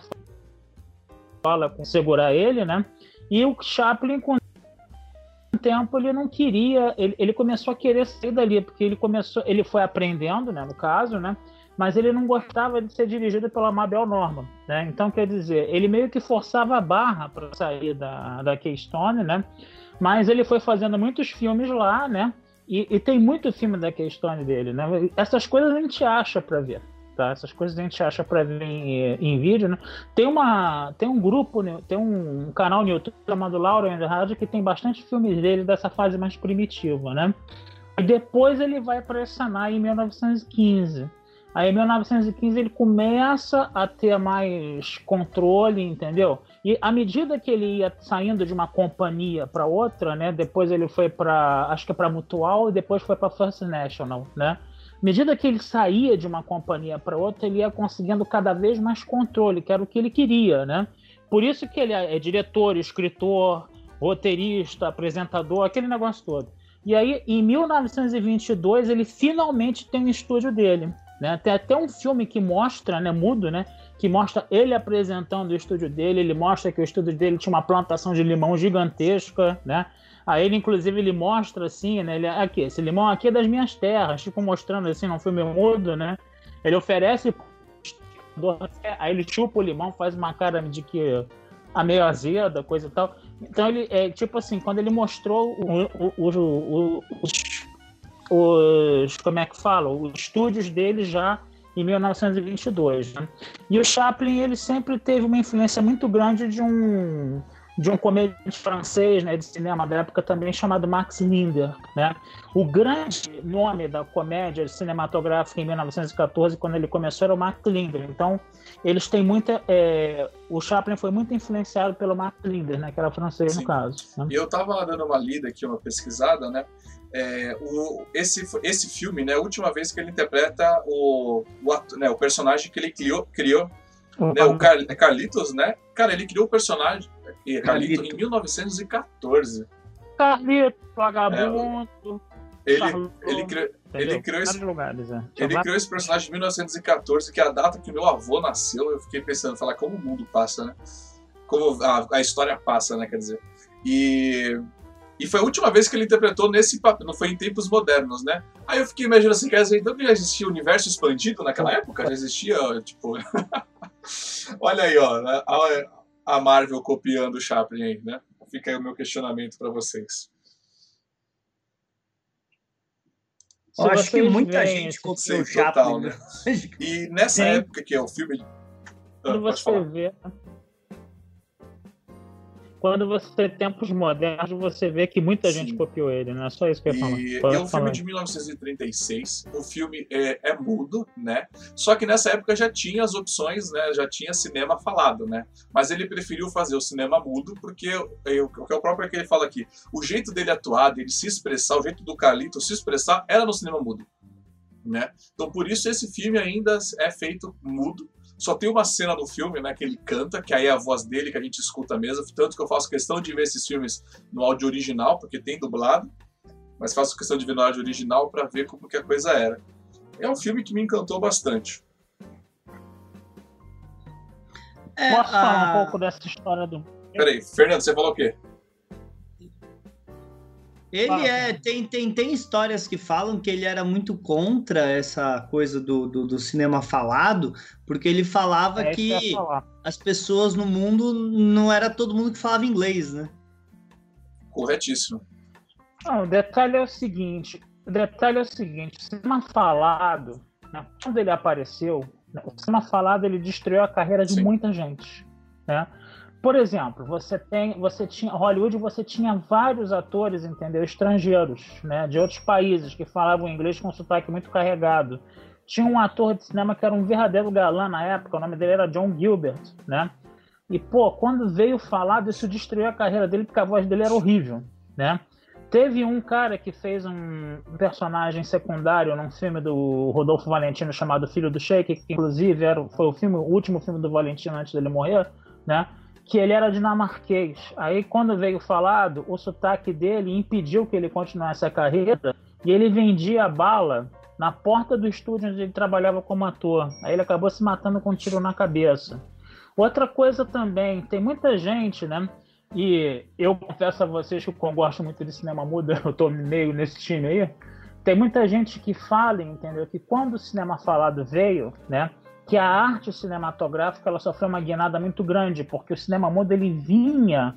Fala com segurar ele, né? E o Chaplin, com o tempo, ele não queria, ele, ele começou a querer sair dali, porque ele começou, ele foi aprendendo, né? No caso, né? Mas ele não gostava de ser dirigido pela Mabel Norman, né? Então, quer dizer, ele meio que forçava a barra para sair da, da Keystone, né? Mas ele foi fazendo muitos filmes lá, né? E, e tem muito filme da Keystone dele, né? Essas coisas a gente acha para ver, tá? Essas coisas a gente acha para ver em, em, vídeo, né? Tem uma, tem um grupo, né? tem um, canal no YouTube chamado Laura and Rádio que tem bastante filmes dele dessa fase mais primitiva, né? E depois ele vai para essa em 1915. Aí em 1915 ele começa a ter mais controle, entendeu? E à medida que ele ia saindo de uma companhia para outra, né? Depois ele foi para, acho que é para Mutual e depois foi para First National, né? À medida que ele saía de uma companhia para outra, ele ia conseguindo cada vez mais controle, que era o que ele queria, né? Por isso que ele é diretor, escritor, roteirista, apresentador, aquele negócio todo. E aí, em 1922, ele finalmente tem um estúdio dele. Né? Tem até um filme que mostra, né, mudo, né, que mostra ele apresentando o estúdio dele. Ele mostra que o estúdio dele tinha uma plantação de limão gigantesca, né? Aí ele, inclusive, ele mostra assim, né? Ele, aqui, esse limão aqui é das minhas terras, tipo mostrando assim, num filme mudo, né? Ele oferece, aí ele chupa o limão, faz uma cara de que a meio azeda, coisa e tal. Então ele é tipo assim, quando ele mostrou o, o, o, os os como é que fala, os estúdios dele já em 1922. Né? E o Chaplin ele sempre teve uma influência muito grande de um de um comediante francês né, de cinema da época também chamado Max Linder. Né? O grande nome da comédia cinematográfica em 1914, quando ele começou, era o Max Linder. Então, eles têm muita. É, o Chaplin foi muito influenciado pelo Max Linder, né, que era francês Sim. no caso. Né? E eu estava dando uma lida aqui, uma pesquisada, né? É, o, esse, esse filme, né, a última vez que ele interpreta o, o, ato, né, o personagem que ele criou, criou uhum. né, o Car, Carlitos, né? Cara, ele criou o personagem Carlito, Carlito. em 1914. Carlito, vagabundo. É, ele, ele criou, Ele criou, esse, lugares, é. ele criou esse personagem em 1914, que é a data que meu avô nasceu. Eu fiquei pensando, falar como o mundo passa, né? Como a, a história passa, né? Quer dizer. E, e foi a última vez que ele interpretou nesse papel, não foi em tempos modernos, né? Aí eu fiquei imaginando assim, quer dizer, então já existia o universo expandido naquela época? Já existia, tipo. <laughs> Olha aí, ó, a, a Marvel copiando o Chaplin aí, né? Fica aí o meu questionamento para vocês. Eu acho que muita gente copiou o Chaplin. Total, né? E nessa Sim. época que é o filme. Quando ah, você vê quando você tem tempos modernos, você vê que muita Sim. gente copiou ele, não é só isso que eu ia falar. E é um filme de 1936, o filme é, é, mudo, né? Só que nessa época já tinha as opções, né? Já tinha cinema falado, né? Mas ele preferiu fazer o cinema mudo porque o que é o próprio que ele fala aqui, o jeito dele atuar, dele se expressar, o jeito do Carlito se expressar era no cinema mudo. Né? Então por isso esse filme ainda é feito mudo só tem uma cena do filme, né, que ele canta, que aí é a voz dele que a gente escuta mesmo. Tanto que eu faço questão de ver esses filmes no áudio original, porque tem dublado. Mas faço questão de ver no áudio original para ver como que a coisa era. É um filme que me encantou bastante. É, Posso falar um pouco dessa história do. Peraí, Fernando, você falou o quê? Ele é. Tem, tem, tem histórias que falam que ele era muito contra essa coisa do, do, do cinema falado, porque ele falava é que, que as pessoas no mundo não era todo mundo que falava inglês, né? Corretíssimo. Não, o detalhe é o seguinte: o detalhe é o seguinte, o cinema falado, né, quando ele apareceu, né, o cinema falado ele destruiu a carreira de Sim. muita gente. Né? Por exemplo, você tem, você tinha Hollywood, você tinha vários atores, entendeu, estrangeiros, né, de outros países que falavam inglês com sotaque muito carregado. Tinha um ator de cinema que era um verdadeiro galã na época, o nome dele era John Gilbert, né? E pô, quando veio falar, isso destruiu a carreira dele porque a voz dele era horrível, né? Teve um cara que fez um personagem secundário num filme do Rodolfo Valentino chamado Filho do Sheik, que inclusive era, foi o, filme, o último filme do Valentino antes dele morrer, né? Que ele era dinamarquês. Aí, quando veio falado, o sotaque dele impediu que ele continuasse a carreira e ele vendia bala na porta do estúdio onde ele trabalhava como ator. Aí ele acabou se matando com um tiro na cabeça. Outra coisa também, tem muita gente, né? E eu confesso a vocês que eu gosto muito de cinema mudo, <laughs> eu tô meio nesse time aí. Tem muita gente que fala, entendeu? Que quando o cinema falado veio, né? Que a arte cinematográfica ela sofreu uma guinada muito grande, porque o cinema mudo ele vinha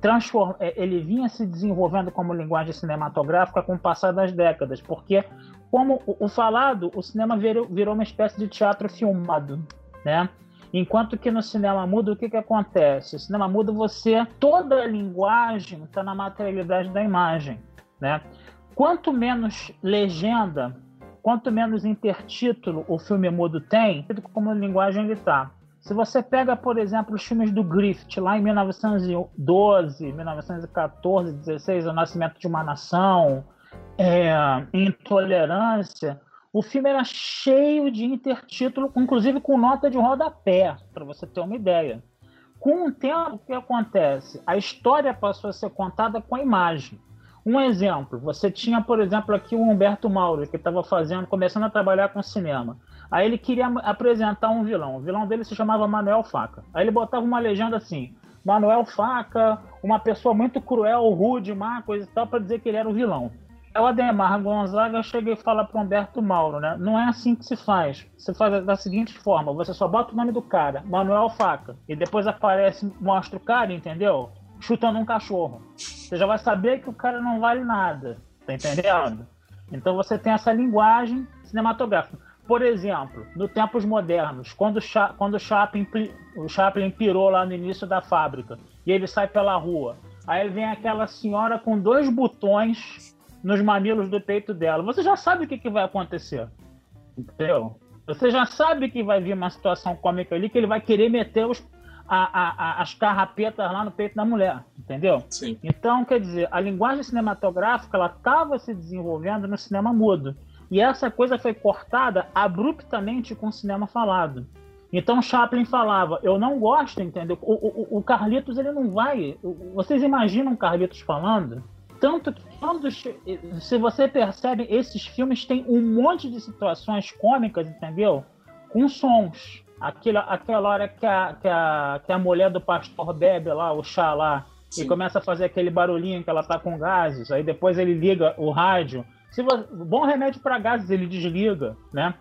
transform... É, ele vinha se desenvolvendo como linguagem cinematográfica com o passar das décadas, porque como o falado, o cinema virou, uma espécie de teatro filmado, né? Enquanto que no cinema mudo, o que, que acontece? O cinema mudo, você. Toda a linguagem está na materialidade da imagem. Né? Quanto menos legenda quanto menos intertítulo o filme mudo tem, como linguagem ele está. Se você pega, por exemplo, os filmes do Griffith, lá em 1912, 1914, 16, O Nascimento de uma Nação, é, Intolerância, o filme era cheio de intertítulo, inclusive com nota de rodapé, para você ter uma ideia. Com o tempo, o que acontece? A história passou a ser contada com a imagem. Um exemplo, você tinha, por exemplo, aqui o Humberto Mauro, que estava fazendo, começando a trabalhar com cinema. Aí ele queria apresentar um vilão. O vilão dele se chamava Manuel Faca. Aí ele botava uma legenda assim: Manuel Faca, uma pessoa muito cruel, rude, má, coisa e tal, para dizer que ele era o vilão. Aí o Ademar Gonzaga chega e fala para Humberto Mauro, né? Não é assim que se faz. Você faz da seguinte forma: você só bota o nome do cara, Manuel Faca, e depois aparece, mostra o cara, entendeu? Chutando um cachorro. Você já vai saber que o cara não vale nada. Tá entendendo? Então você tem essa linguagem cinematográfica. Por exemplo, no tempos modernos, quando, quando o, Chaplin, o Chaplin pirou lá no início da fábrica e ele sai pela rua, aí vem aquela senhora com dois botões nos mamilos do peito dela. Você já sabe o que, que vai acontecer. Entendeu? Você já sabe que vai vir uma situação cômica ali que ele vai querer meter os, a, a, as carrapetas lá no peito da mulher, entendeu? Sim. Então, quer dizer, a linguagem cinematográfica ela estava se desenvolvendo no cinema mudo. E essa coisa foi cortada abruptamente com o cinema falado. Então Chaplin falava, eu não gosto, entendeu? O, o, o Carlitos ele não vai. Vocês imaginam Carlitos falando? tanto que quando, se você percebe, esses filmes têm um monte de situações cômicas, entendeu? Com sons. Aquela, aquela hora que a, que, a, que a mulher do pastor bebe lá, o chá lá, Sim. e começa a fazer aquele barulhinho que ela tá com gases, aí depois ele liga o rádio. Se você, bom remédio para gases, ele desliga, né?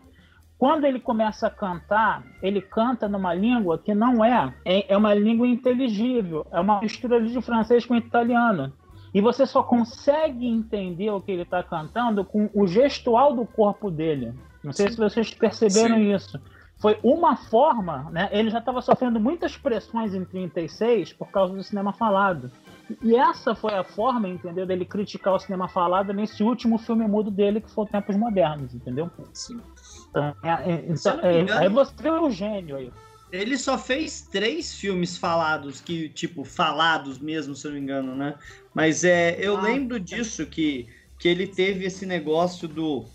Quando ele começa a cantar, ele canta numa língua que não é, é, é uma língua inteligível, é uma mistura de francês com italiano. E você só consegue entender o que ele está cantando com o gestual do corpo dele. Não sei Sim. se vocês perceberam Sim. isso. Foi uma forma, né? Ele já estava sofrendo muitas pressões em 36 por causa do cinema falado. E essa foi a forma, entendeu, dele criticar o cinema falado nesse último filme mudo dele, que foi Tempos Modernos, entendeu? Sim. Então, é, é, então, é, aí você vê o gênio aí. Ele só fez três filmes falados, que, tipo, falados mesmo, se eu não me engano, né? Mas é, eu ah, lembro disso, que, que ele teve esse negócio do.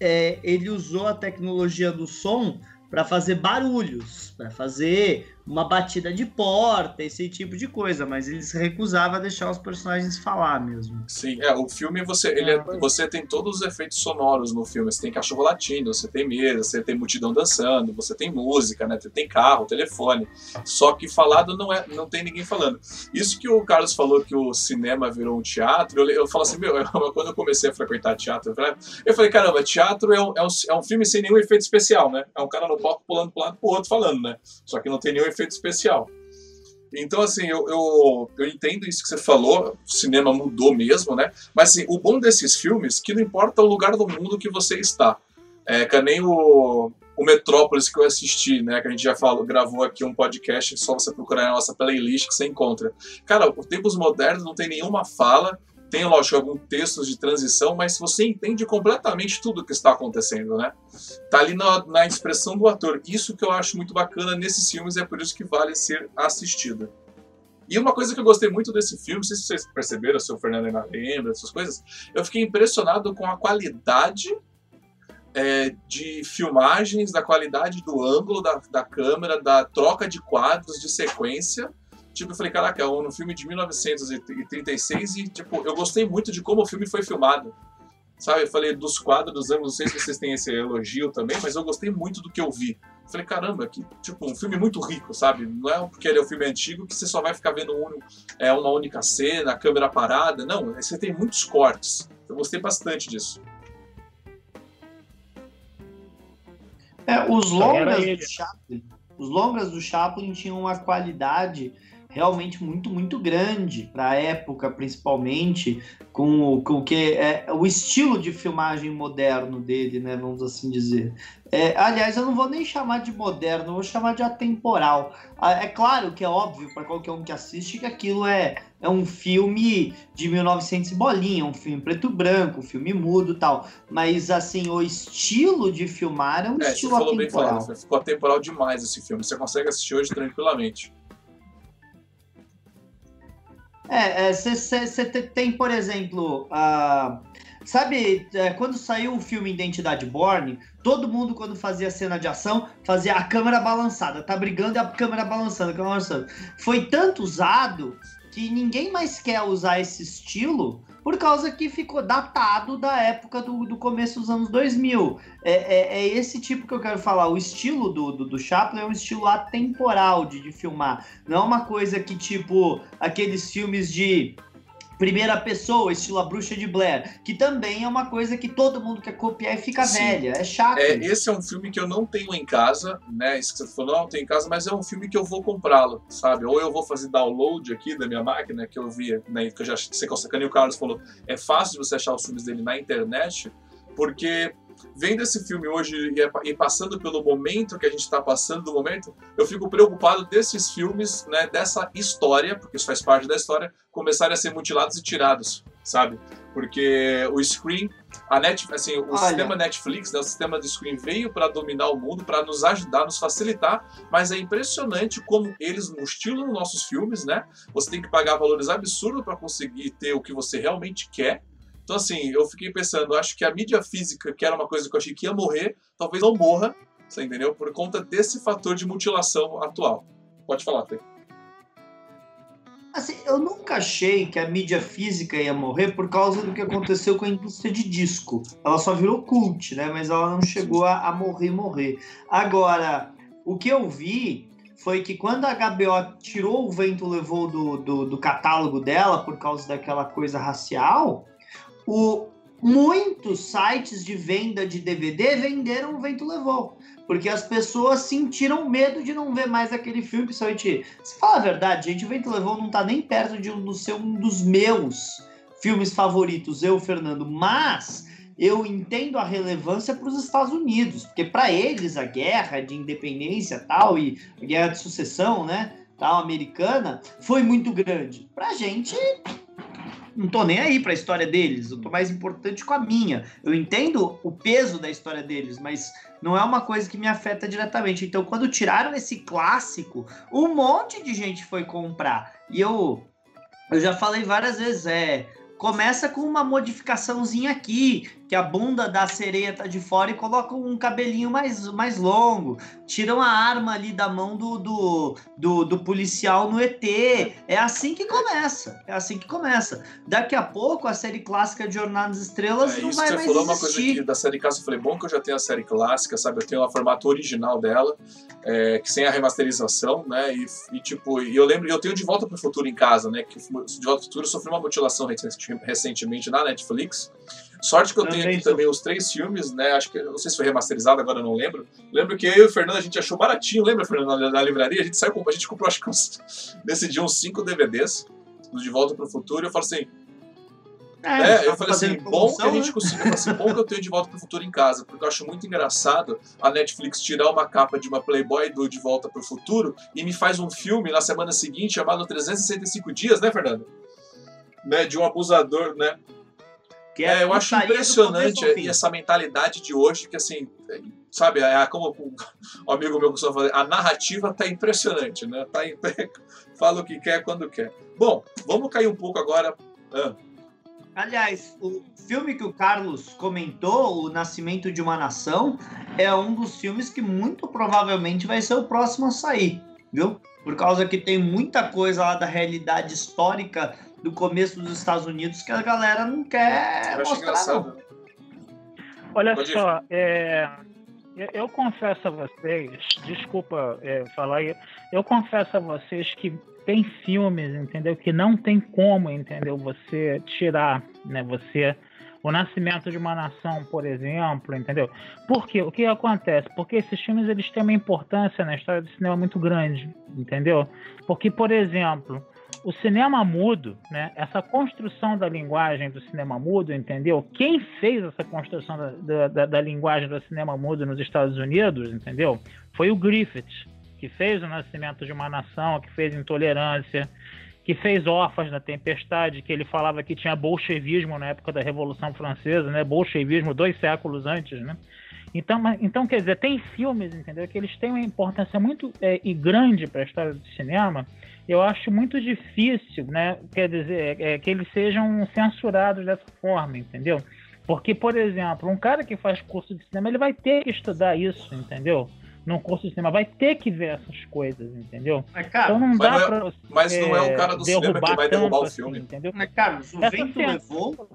É, ele usou a tecnologia do som para fazer barulhos, para fazer uma batida de porta, esse tipo de coisa, mas ele se recusava a deixar os personagens falar mesmo. Sim, é, o filme você, ele é, você tem todos os efeitos sonoros no filme, você tem cachorro latindo, você tem mesa, você tem multidão dançando, você tem música, né, você tem carro, telefone, só que falado não é, não tem ninguém falando. Isso que o Carlos falou que o cinema virou um teatro, eu, eu falo assim, meu, eu, <laughs> quando eu comecei a frequentar teatro, eu falei, eu falei caramba, teatro é um, é, um, é um filme sem nenhum efeito especial, né, é um cara no palco pulando pro lado pro outro falando, né, só que não tem nenhum efeito efeito especial. Então, assim, eu, eu, eu, entendo isso que você falou, o cinema mudou mesmo, né? Mas, assim, o bom desses filmes que não importa o lugar do mundo que você está. É, que nem o, o Metrópolis que eu assisti, né? Que a gente já falou, gravou aqui um podcast, só você procurar na nossa playlist que você encontra. Cara, os tempos modernos não tem nenhuma fala, tem, lógico, alguns textos de transição, mas você entende completamente tudo o que está acontecendo, né? Tá ali na, na expressão do ator. Isso que eu acho muito bacana nesses filmes é por isso que vale ser assistido. E uma coisa que eu gostei muito desse filme, não sei se vocês perceberam, se o Fernando ainda lembra dessas coisas, eu fiquei impressionado com a qualidade é, de filmagens, da qualidade do ângulo da, da câmera, da troca de quadros, de sequência, Tipo, eu falei, caraca, é um filme de 1936 e, tipo, eu gostei muito de como o filme foi filmado. Sabe, eu falei dos quadros, dos ângulos, não sei se vocês têm esse elogio também, mas eu gostei muito do que eu vi. Eu falei, caramba, que, tipo, um filme muito rico, sabe? Não é porque ele é um filme antigo que você só vai ficar vendo um, é, uma única cena, a câmera parada. Não, você tem muitos cortes. Eu gostei bastante disso. É, os longas do Chaplin, os longas do Chaplin tinham uma qualidade realmente muito, muito grande para a época, principalmente, com o, com o que é o estilo de filmagem moderno dele, né? Vamos assim dizer. É, aliás, eu não vou nem chamar de moderno, vou chamar de atemporal. É claro que é óbvio para qualquer um que assiste que aquilo é, é um filme de 1900 bolinha, um filme preto branco, um filme mudo tal. Mas, assim, o estilo de filmar é um é, estilo atemporal. Bem falado, ficou atemporal demais esse filme. Você consegue assistir hoje tranquilamente. É, você é, tem, por exemplo, sabe, é, quando saiu o filme Identidade Born, todo mundo, quando fazia cena de ação, fazia a câmera balançada, tá brigando e a câmera balançando, a câmera balançando. Foi tanto usado que ninguém mais quer usar esse estilo por causa que ficou datado da época do, do começo dos anos 2000. É, é, é, esse tipo que eu quero falar. O estilo do, do, do Chaplin é um estilo atemporal de, de filmar. Não é uma coisa que, tipo, aqueles filmes de primeira pessoa, estilo A Bruxa de Blair, que também é uma coisa que todo mundo quer copiar e fica Sim. velha. É chato. É, esse é um filme que eu não tenho em casa, né? Isso que você falou, não tenho em casa, mas é um filme que eu vou comprá-lo, sabe? Ou eu vou fazer download aqui da minha máquina, que eu vi, né? Que eu já sei que o Carlos falou, é fácil você achar os filmes dele na internet, porque vendo esse filme hoje e passando pelo momento que a gente está passando do momento, eu fico preocupado desses filmes, né, dessa história, porque isso faz parte da história, começarem a ser mutilados e tirados, sabe? Porque o Screen, a Netflix, assim, o Olha. sistema Netflix, né, o sistema de Screen veio para dominar o mundo, para nos ajudar, nos facilitar, mas é impressionante como eles mutilam nossos filmes, né? Você tem que pagar valores absurdos para conseguir ter o que você realmente quer. Então, assim, eu fiquei pensando, acho que a mídia física, que era uma coisa que eu achei que ia morrer, talvez não morra, você entendeu? Por conta desse fator de mutilação atual. Pode falar, Fê. Assim, eu nunca achei que a mídia física ia morrer por causa do que aconteceu com a indústria de disco. Ela só virou cult, né? Mas ela não chegou a, a morrer, morrer. Agora, o que eu vi foi que quando a HBO tirou o vento levou do, do, do catálogo dela por causa daquela coisa racial, o, muitos sites de venda de DVD venderam o vento levou porque as pessoas sentiram medo de não ver mais aquele filme, principalmente. Se fala a verdade, gente, o Vento Levou não tá nem perto de um, ser um dos meus filmes favoritos, eu, Fernando, mas eu entendo a relevância para os Estados Unidos, porque para eles a guerra de independência tal e a guerra de sucessão, né, tal americana, foi muito grande. Para a gente não tô nem aí para a história deles, eu tô mais importante com a minha. Eu entendo o peso da história deles, mas não é uma coisa que me afeta diretamente. Então, quando tiraram esse clássico, um monte de gente foi comprar. E eu eu já falei várias vezes, é, começa com uma modificaçãozinha aqui, que a bunda da sereia tá de fora e colocam um cabelinho mais, mais longo. Tiram a arma ali da mão do, do, do, do, policial no ET. É assim que começa. É assim que começa. Daqui a pouco a série clássica de Jornada das Estrelas é, não vai você mais falou existir. uma coisa aqui da série clássica. Eu falei, bom que eu já tenho a série clássica, sabe? Eu tenho o formato original dela, é, que sem a remasterização, né? E, e tipo, e eu lembro, eu tenho De Volta para o Futuro em casa, né? Que De Volta para o Futuro sofreu uma mutilação recentemente na Netflix. Sorte que eu tenho aqui também os três filmes, né? Acho que não sei se foi remasterizado, agora não lembro. Lembro que eu e o Fernando a gente achou baratinho, lembra, Fernando, na, livraria? A gente saiu, a gente comprou, <laughs> acho que uns, nesse dia uns cinco DVDs do De Volta para o Futuro. E eu falei assim. É, é eu falei assim, bom que a gente né? conseguiu, assim, bom que eu tenho De Volta para o Futuro em casa, porque eu acho muito engraçado a Netflix tirar uma capa de uma Playboy do De Volta para o Futuro e me faz um filme na semana seguinte chamado 365 Dias, né, Fernando? Né, de um abusador, né? Que é, é eu acho impressionante essa mentalidade de hoje, que assim, sabe, é como o amigo meu costuma fazer, a narrativa tá impressionante, né? Tá, <laughs> fala o que quer quando quer. Bom, vamos cair um pouco agora. Ah. Aliás, o filme que o Carlos comentou, O Nascimento de uma Nação, é um dos filmes que muito provavelmente vai ser o próximo a sair, viu? Por causa que tem muita coisa lá da realidade histórica do começo dos Estados Unidos que a galera não quer mostrar, não. Olha Pode só, é, eu confesso a vocês, desculpa é, falar, eu confesso a vocês que tem filmes, entendeu, que não tem como, entendeu, você tirar, né, você o nascimento de uma nação, por exemplo, entendeu? Porque o que acontece? Porque esses filmes eles têm uma importância na história do cinema muito grande, entendeu? Porque, por exemplo, o cinema mudo, né, essa construção da linguagem do cinema mudo, entendeu? Quem fez essa construção da, da, da, linguagem do cinema mudo nos Estados Unidos, entendeu? Foi o Griffith, que fez o Nascimento de uma Nação, que fez Intolerância, que fez Órfãs da Tempestade, que ele falava que tinha bolchevismo na época da Revolução Francesa, né? Bolchevismo dois séculos antes, né? Então, então, quer dizer, tem filmes, entendeu? Que eles têm uma importância muito é, e grande para a história do cinema, eu acho muito difícil, né? Quer dizer, é, que eles sejam censurados dessa forma, entendeu? Porque, por exemplo, um cara que faz curso de cinema, ele vai ter que estudar isso, entendeu? Num curso de cinema, vai ter que ver essas coisas, entendeu? Mas, cara, então não dá mas, pra você, mas não é o cara do cinema que vai derrubar o assim, filme. entendeu? Mas, Carlos, o Essa vento levou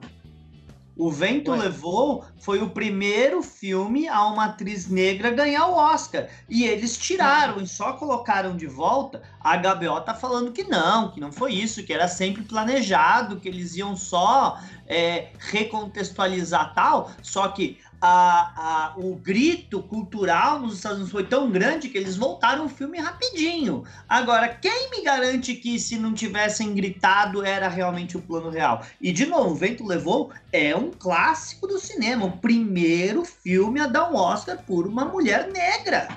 o Vento Ué. Levou foi o primeiro filme a uma atriz negra ganhar o Oscar. E eles tiraram e só colocaram de volta. A HBO tá falando que não, que não foi isso, que era sempre planejado, que eles iam só é, recontextualizar tal. Só que a, a, o grito cultural nos Estados Unidos foi tão grande que eles voltaram o filme rapidinho. Agora, quem me garante que se não tivessem gritado era realmente o plano real? E de novo, o Vento Levou é um clássico do cinema, o primeiro filme a dar um Oscar por uma mulher negra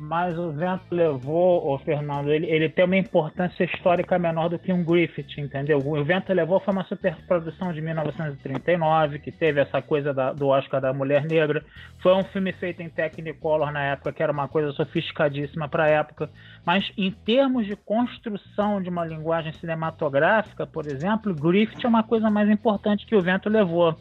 mas o vento levou, o Fernando, ele, ele tem uma importância histórica menor do que um Griffith, entendeu? O vento levou foi uma superprodução de 1939, que teve essa coisa da, do Oscar da Mulher Negra. Foi um filme feito em Technicolor na época, que era uma coisa sofisticadíssima para a época. Mas em termos de construção de uma linguagem cinematográfica, por exemplo, Griffith é uma coisa mais importante que o vento levou.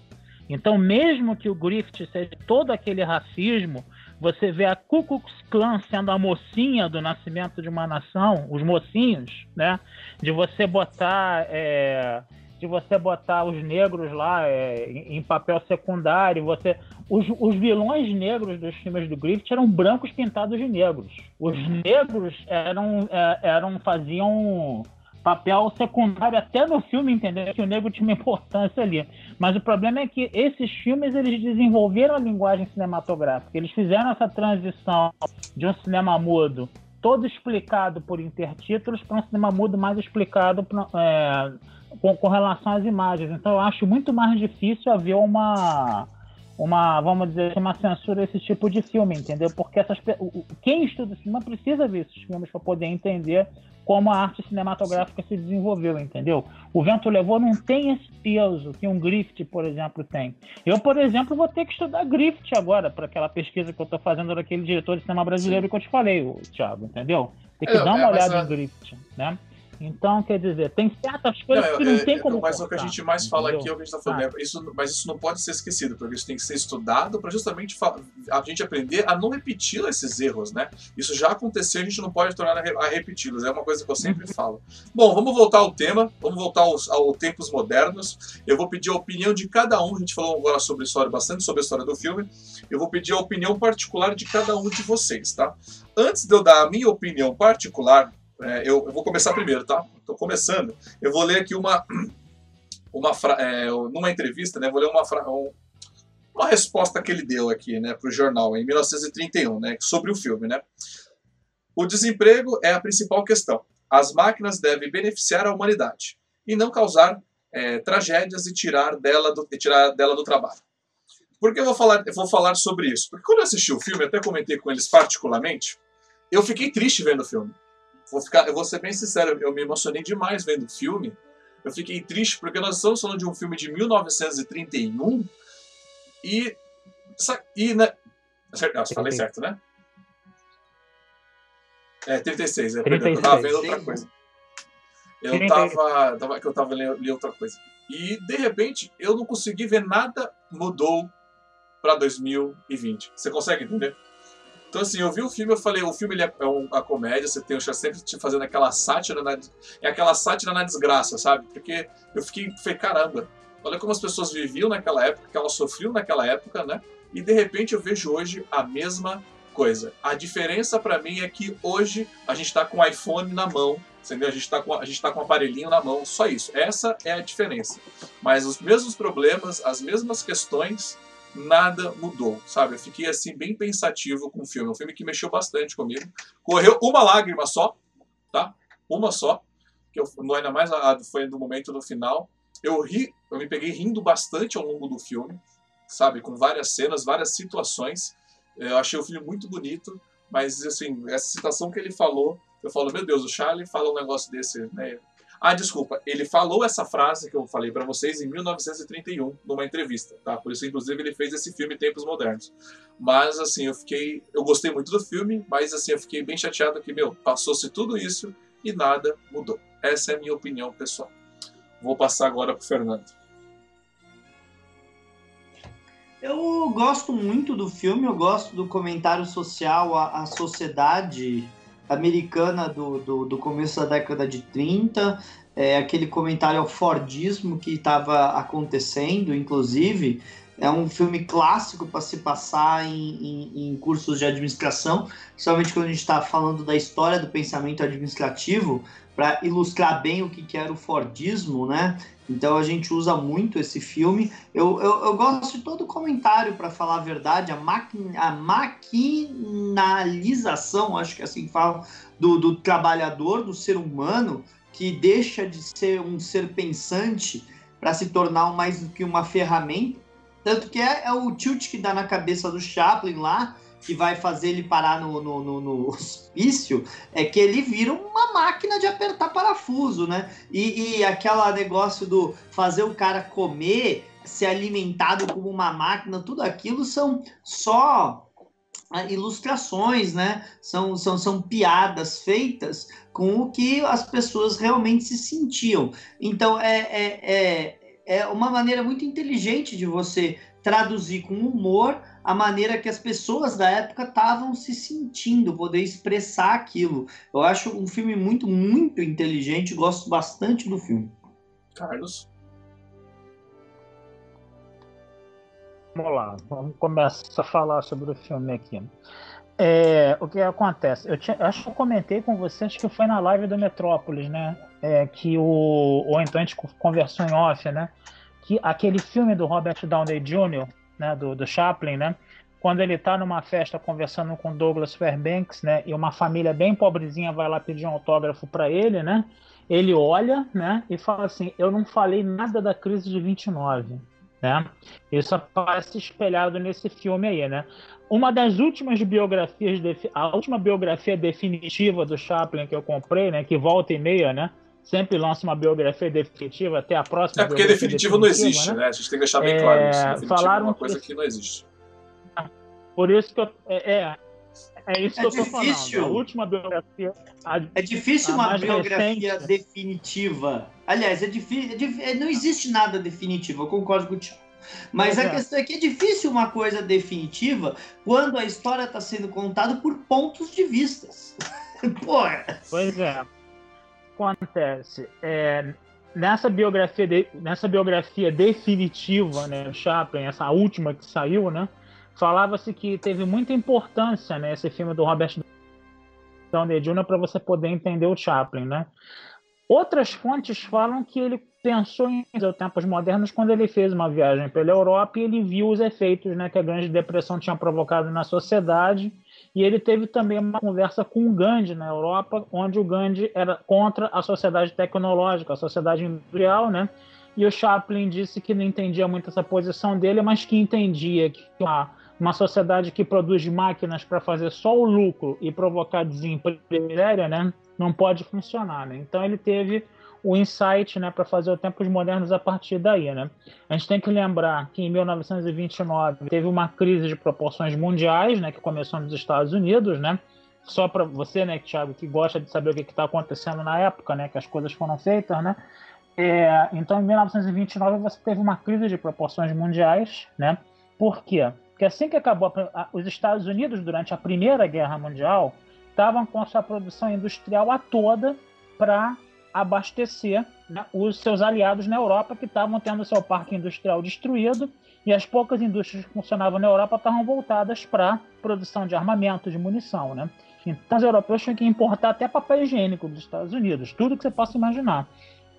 Então, mesmo que o Griffith seja todo aquele racismo, você vê a Ku Klux Klan sendo a mocinha do nascimento de uma nação, os mocinhos, né? De você botar é, de você botar os negros lá é, em papel secundário, você os, os, vilões negros dos filmes do Griffith eram brancos pintados de negros. Os negros eram, é, eram faziam papel secundário até no filme, entendeu? Que o negro tinha uma importância ali. Mas o problema é que esses filmes eles desenvolveram a linguagem cinematográfica. Eles fizeram essa transição de um cinema mudo todo explicado por intertítulos para um cinema mudo mais explicado é, com, com relação às imagens. Então eu acho muito mais difícil haver uma uma, vamos dizer, uma censura esse tipo de filme, entendeu? Porque essas, quem estuda cinema precisa ver esses filmes para poder entender como a arte cinematográfica se desenvolveu, entendeu? O Vento Levou não tem esse peso que um Griffith, por exemplo, tem. Eu, por exemplo, vou ter que estudar Griffith agora para aquela pesquisa que eu estou fazendo daquele diretor de cinema brasileiro Sim. que eu te falei, Thiago, entendeu? Tem que é, dar uma é, olhada em Griffith, né? Então, quer dizer, tem certas coisas não, que não é, tem é, como. Mas cortar, o que a gente mais fala aqui é o que a gente está falando. Isso, mas isso não pode ser esquecido, porque isso tem que ser estudado para justamente a gente aprender a não repetir esses erros, né? Isso já aconteceu, a gente não pode tornar a repeti-los. É uma coisa que eu sempre uhum. falo. Bom, vamos voltar ao tema, vamos voltar aos, aos tempos modernos. Eu vou pedir a opinião de cada um. A gente falou agora sobre história, bastante sobre a história do filme. Eu vou pedir a opinião particular de cada um de vocês, tá? Antes de eu dar a minha opinião particular, é, eu, eu, vou começar primeiro, tá? Estou começando. Eu vou ler aqui uma, <clears throat> uma é, numa entrevista, né? Vou ler uma, uma resposta que ele deu aqui, né, para o jornal em 1931, né, sobre o filme, né? O desemprego é a principal questão. As máquinas devem beneficiar a humanidade e não causar é, tragédias e tirar dela do, tirar dela do trabalho. Por que eu vou falar, eu vou falar sobre isso? Porque quando eu assisti o filme, até comentei com eles particularmente, eu fiquei triste vendo o filme. Vou ficar, eu vou ser bem sincero, eu me emocionei demais vendo o filme. Eu fiquei triste porque nós estamos falando de um filme de 1931 e. e né, ah, falei certo, né? É, 36, é, 36. eu tava vendo outra coisa. Eu tava, tava, eu tava lendo outra coisa. E, de repente, eu não consegui ver nada mudou para 2020. Você consegue entender? Então, assim, eu vi o filme, eu falei, o filme é, é uma comédia, você tem o sempre te fazendo aquela sátira, na, é aquela sátira na desgraça, sabe? Porque eu fiquei, falei, caramba, olha como as pessoas viviam naquela época, que elas sofriam naquela época, né? E de repente eu vejo hoje a mesma coisa. A diferença para mim é que hoje a gente está com o iPhone na mão, entendeu? A gente está com a gente tá com um aparelhinho na mão, só isso. Essa é a diferença. Mas os mesmos problemas, as mesmas questões nada mudou, sabe? Eu fiquei assim bem pensativo com o filme. É um filme que mexeu bastante comigo. Correu uma lágrima só, tá? Uma só. Que eu, ainda mais foi no momento do final. Eu ri, eu me peguei rindo bastante ao longo do filme, sabe? Com várias cenas, várias situações. Eu achei o filme muito bonito, mas assim, essa citação que ele falou, eu falo, meu Deus, o Charlie fala um negócio desse, né? Ah, desculpa, ele falou essa frase que eu falei para vocês em 1931, numa entrevista, tá? Por isso, inclusive, ele fez esse filme Tempos Modernos. Mas, assim, eu fiquei. Eu gostei muito do filme, mas, assim, eu fiquei bem chateado que, meu, passou-se tudo isso e nada mudou. Essa é a minha opinião pessoal. Vou passar agora pro Fernando. Eu gosto muito do filme, eu gosto do comentário social, a sociedade americana do, do, do, começo da década de 30, é, aquele comentário ao Fordismo que estava acontecendo, inclusive. É um filme clássico para se passar em, em, em, cursos de administração, principalmente quando a gente está falando da história do pensamento administrativo, para ilustrar bem o que, que era o Fordismo, né? Então a gente usa muito esse filme. Eu, eu, eu gosto de todo comentário, para falar a verdade, a, maqui, a maquinalização, acho que é assim fala, do, do trabalhador, do ser humano, que deixa de ser um ser pensante para se tornar mais do que uma ferramenta. Tanto que é, é o tilt que dá na cabeça do Chaplin lá, que vai fazer ele parar no, no, no, no, <laughs> hospício é que ele vira uma máquina de apertar parafuso, né? E, e aquele negócio do fazer o cara comer, ser alimentado como uma máquina, tudo aquilo são só ah, ilustrações, né? São, são, são piadas feitas com o que as pessoas realmente se sentiam. Então é, é, é, é uma maneira muito inteligente de você traduzir com humor a maneira que as pessoas da época estavam se sentindo, poder expressar aquilo. Eu acho um filme muito, muito inteligente, gosto bastante do filme. Carlos? Vamos lá, vamos começar a falar sobre o filme aqui. É, o que acontece? Eu tinha, acho que eu comentei com vocês que foi na live do Metrópolis, né? É, que o. Ou então a gente conversou em off, né? Que aquele filme do Robert Downey Jr., né? Do, do Chaplin, né? Quando ele está numa festa conversando com Douglas Fairbanks, né? E uma família bem pobrezinha vai lá pedir um autógrafo para ele, né? Ele olha, né? E fala assim: Eu não falei nada da crise de 29. Né? Isso aparece espelhado nesse filme aí, né? Uma das últimas biografias, a última biografia definitiva do Chaplin que eu comprei, né? Que volta e meia, né? Sempre lança uma biografia definitiva até a próxima. É porque definitiva não existe, né? né? A gente tem que deixar bem é, claro isso. Falaram é uma coisa que... que não existe. Por isso que eu, é, é, é isso é que eu tô difícil. falando. A última biografia. A, é difícil uma biografia recente. definitiva. Aliás, é difícil. É, não existe nada definitivo, eu concordo com o Tiago. Mas a questão é que é difícil uma coisa definitiva quando a história está sendo contada por pontos de vistas. <laughs> Porra. Pois é. Acontece. É, nessa biografia de, nessa biografia definitiva, né, Chaplin, essa última que saiu, né, falava-se que teve muita importância né, esse filme do Robert Downey Jr. para você poder entender o Chaplin, né? Outras fontes falam que ele pensou em tempos modernos quando ele fez uma viagem pela Europa e ele viu os efeitos né, que a Grande Depressão tinha provocado na sociedade. E ele teve também uma conversa com o Gandhi na Europa, onde o Gandhi era contra a sociedade tecnológica, a sociedade industrial, né? E o Chaplin disse que não entendia muito essa posição dele, mas que entendia que uma, uma sociedade que produz máquinas para fazer só o lucro e provocar desemprego né? Não pode funcionar, né? Então ele teve o insight né, para fazer o Tempos Modernos a partir daí. Né? A gente tem que lembrar que em 1929 teve uma crise de proporções mundiais, né, que começou nos Estados Unidos, né? Só para você, né, Thiago, que gosta de saber o que está acontecendo na época, né, que as coisas foram feitas, né? É, então, em 1929 você teve uma crise de proporções mundiais, né? Por quê? Porque assim que acabou a, os Estados Unidos durante a Primeira Guerra Mundial estavam com a sua produção industrial a toda para abastecer né, os seus aliados na Europa que estavam tendo seu parque industrial destruído e as poucas indústrias que funcionavam na Europa estavam voltadas para produção de armamento, de munição, né? Então os europeus tinham que importar até papel higiênico dos Estados Unidos, tudo que você possa imaginar.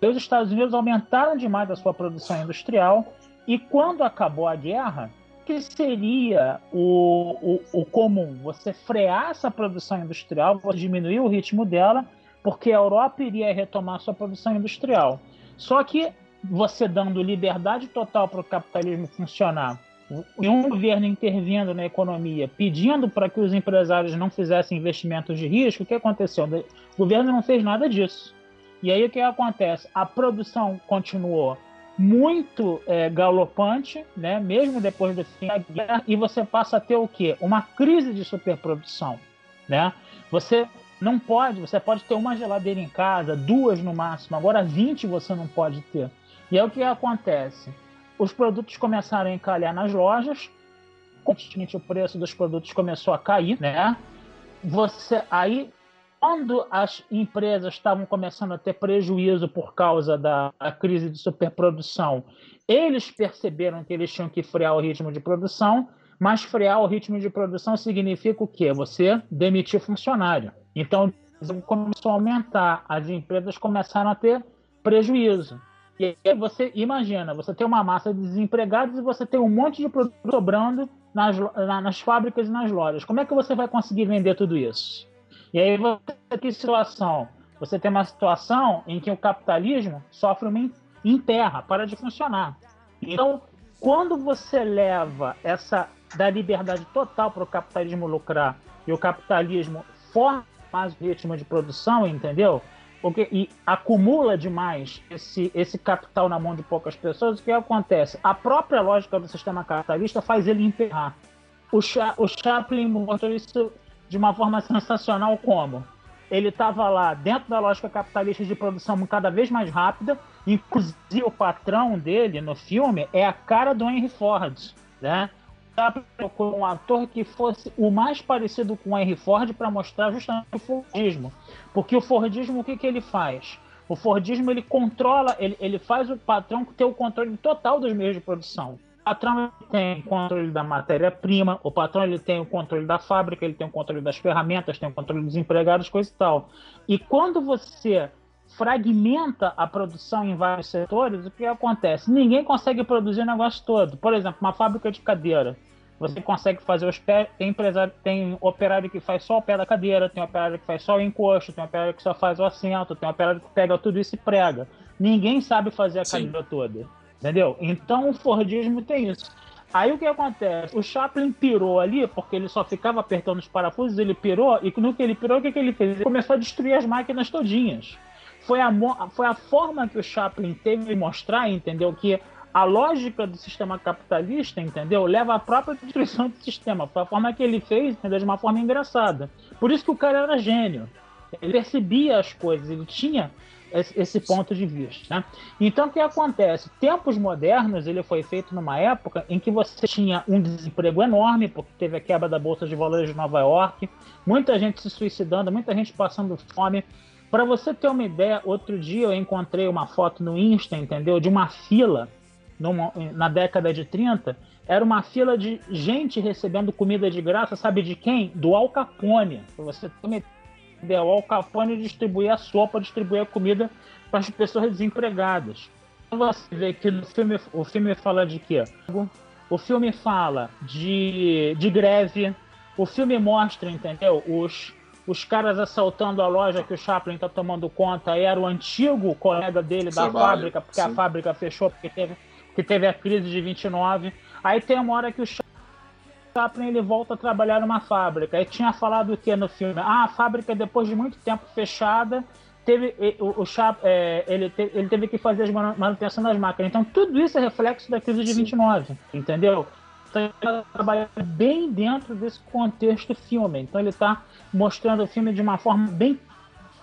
E os Estados Unidos aumentaram demais a sua produção industrial e quando acabou a guerra, que seria o, o, o comum? Você frear essa produção industrial, você diminuir o ritmo dela porque a Europa iria retomar sua produção industrial. Só que você dando liberdade total para o capitalismo funcionar, e um governo intervindo na economia, pedindo para que os empresários não fizessem investimentos de risco, o que aconteceu? O governo não fez nada disso. E aí o que acontece? A produção continuou muito é, galopante, né? mesmo depois do fim da guerra, e você passa a ter o quê? Uma crise de superprodução. Né? Você não pode, você pode ter uma geladeira em casa, duas no máximo, agora 20 você não pode ter. E é o que acontece. Os produtos começaram a encalhar nas lojas, consequentemente o preço dos produtos começou a cair, né? Você aí quando as empresas estavam começando a ter prejuízo por causa da crise de superprodução, eles perceberam que eles tinham que frear o ritmo de produção, mas frear o ritmo de produção significa o quê? Você demitir funcionário. Então, começou a aumentar, as empresas começaram a ter prejuízo. E aí você imagina, você tem uma massa de desempregados e você tem um monte de produto sobrando nas, nas fábricas e nas lojas. Como é que você vai conseguir vender tudo isso? E aí você tem situação. Você tem uma situação em que o capitalismo sofre uma enterra, para de funcionar. Então, quando você leva essa da liberdade total para o capitalismo lucrar e o capitalismo forma mais o ritmo de produção, entendeu? Porque, e acumula demais esse, esse capital na mão de poucas pessoas, o que acontece? A própria lógica do sistema capitalista faz ele emperrar. O, Cha, o Chaplin mostrou isso de uma forma sensacional como? Ele estava lá dentro da lógica capitalista de produção cada vez mais rápida, inclusive o patrão dele no filme é a cara do Henry Ford, né? Procurou um ator que fosse o mais parecido com Henry Ford para mostrar justamente o Fordismo. Porque o Fordismo, o que, que ele faz? O Fordismo ele controla, ele, ele faz o patrão ter o controle total dos meios de produção. O patrão tem controle da matéria-prima, o patrão ele tem o controle da fábrica, ele tem o controle das ferramentas, tem o controle dos empregados, coisa e tal. E quando você fragmenta a produção em vários setores, o que acontece? Ninguém consegue produzir o negócio todo. Por exemplo, uma fábrica de cadeira. Você consegue fazer os pés. Tem empresário, tem operário que faz só o pé da cadeira, tem operário que faz só o encosto, tem operário que só faz o assento, tem operário que pega tudo isso e prega. Ninguém sabe fazer a Sim. cadeira toda. Entendeu? Então o Fordismo tem isso. Aí o que acontece? O Chaplin pirou ali, porque ele só ficava apertando os parafusos, ele pirou, e no que ele pirou, o que, que ele fez? Ele começou a destruir as máquinas todinhas. Foi a, foi a forma que o Chaplin teve de mostrar, entendeu? Que a lógica do sistema capitalista, entendeu? Leva à própria destruição do sistema. Foi a forma que ele fez, entendeu? De uma forma engraçada. Por isso que o cara era gênio. Ele percebia as coisas, ele tinha esse ponto de vista. Né? Então, o que acontece? Tempos modernos, ele foi feito numa época em que você tinha um desemprego enorme, porque teve a quebra da Bolsa de Valores de Nova York, muita gente se suicidando, muita gente passando fome. Para você ter uma ideia, outro dia eu encontrei uma foto no Insta, entendeu? De uma fila numa, na década de 30, era uma fila de gente recebendo comida de graça, sabe de quem? Do Al Capone. Você ideia, o Al Capone distribuía a sopa, distribuía a comida para as pessoas desempregadas. Você vê que no filme, o filme fala de quê? O filme fala de, de greve, o filme mostra, entendeu? Os, os caras assaltando a loja que o Chaplin está tomando conta era o antigo colega dele da Trabalho, fábrica, porque sim. a fábrica fechou, porque teve que teve a crise de 29. Aí tem uma hora que o Chaplin ele volta a trabalhar numa fábrica. Aí tinha falado o que no filme? Ah, a fábrica, depois de muito tempo fechada, teve o, o é, ele, te, ele teve que fazer a manutenção das máquinas. Então, tudo isso é reflexo da crise de Sim. 29, entendeu? Então, ele trabalha bem dentro desse contexto filme. Então, ele está mostrando o filme de uma forma bem,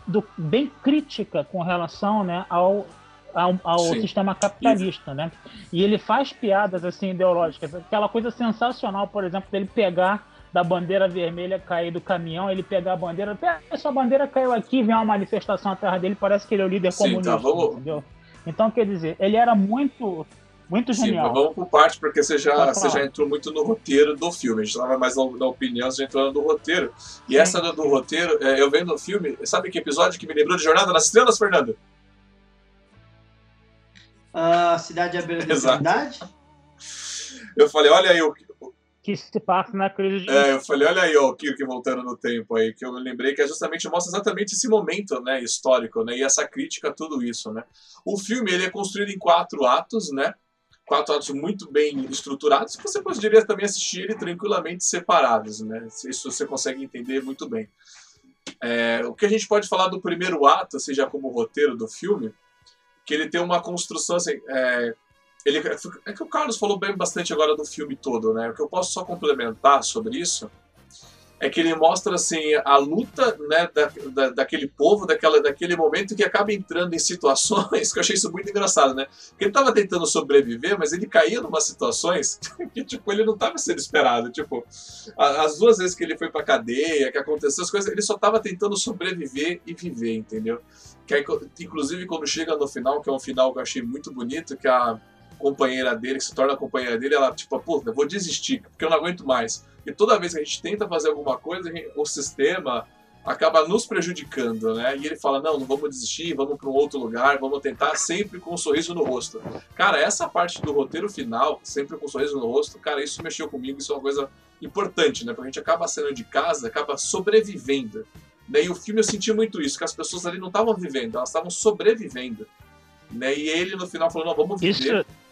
do, bem crítica com relação né, ao, ao, ao sistema capitalista, né? E ele faz piadas assim ideológicas, aquela coisa sensacional, por exemplo, dele pegar da bandeira vermelha cair do caminhão, ele pegar a bandeira, essa bandeira caiu aqui, vem uma manifestação atrás dele, parece que ele é o líder Sim, tá, comunista, tá, entendeu? Então, quer dizer, ele era muito muito genial. Sim, vamos por parte, porque você já, você já entrou muito no roteiro do filme. A gente estava mais na, na, opinião, você já entrou no roteiro. E sim, essa do, do roteiro, é, eu vendo o filme, sabe que episódio que me lembrou de Jornada nas Estrelas, Fernando? A cidade à beira da cidade. Eu falei, olha aí o que se passa na crise de... É, eu falei, olha aí ó, o Kirk voltando no tempo aí, que eu lembrei que é justamente mostra exatamente esse momento, né, histórico, né, e essa crítica a tudo isso, né. O filme, ele é construído em quatro atos, né, quatro atos muito bem estruturados, que você poderia também assistir ele tranquilamente separados, né, isso você consegue entender muito bem. É, o que a gente pode falar do primeiro ato, seja como roteiro do filme, que ele tem uma construção assim. É, ele, é que o Carlos falou bem bastante agora do filme todo, né? O que eu posso só complementar sobre isso é que ele mostra assim a luta né, da, da, daquele povo, daquela, daquele momento que acaba entrando em situações <laughs> que eu achei isso muito engraçado, né? Porque ele estava tentando sobreviver, mas ele caía em umas situações <laughs> que tipo ele não estava sendo esperado. Tipo, as duas vezes que ele foi para cadeia, que aconteceu as coisas, ele só estava tentando sobreviver e viver, entendeu? Que aí, inclusive quando chega no final, que é um final que eu achei muito bonito, que a companheira dele, que se torna a companheira dele, ela tipo, puta, vou desistir, porque eu não aguento mais. E toda vez que a gente tenta fazer alguma coisa, o sistema acaba nos prejudicando, né? E ele fala: não, não vamos desistir, vamos para um outro lugar, vamos tentar sempre com um sorriso no rosto. Cara, essa parte do roteiro final, sempre com um sorriso no rosto, cara, isso mexeu comigo, isso é uma coisa importante, né? Porque a gente acaba saindo de casa, acaba sobrevivendo. Né? E o filme eu senti muito isso, que as pessoas ali não estavam vivendo, elas estavam sobrevivendo. Né? E ele no final falou: não, vamos viver. Isso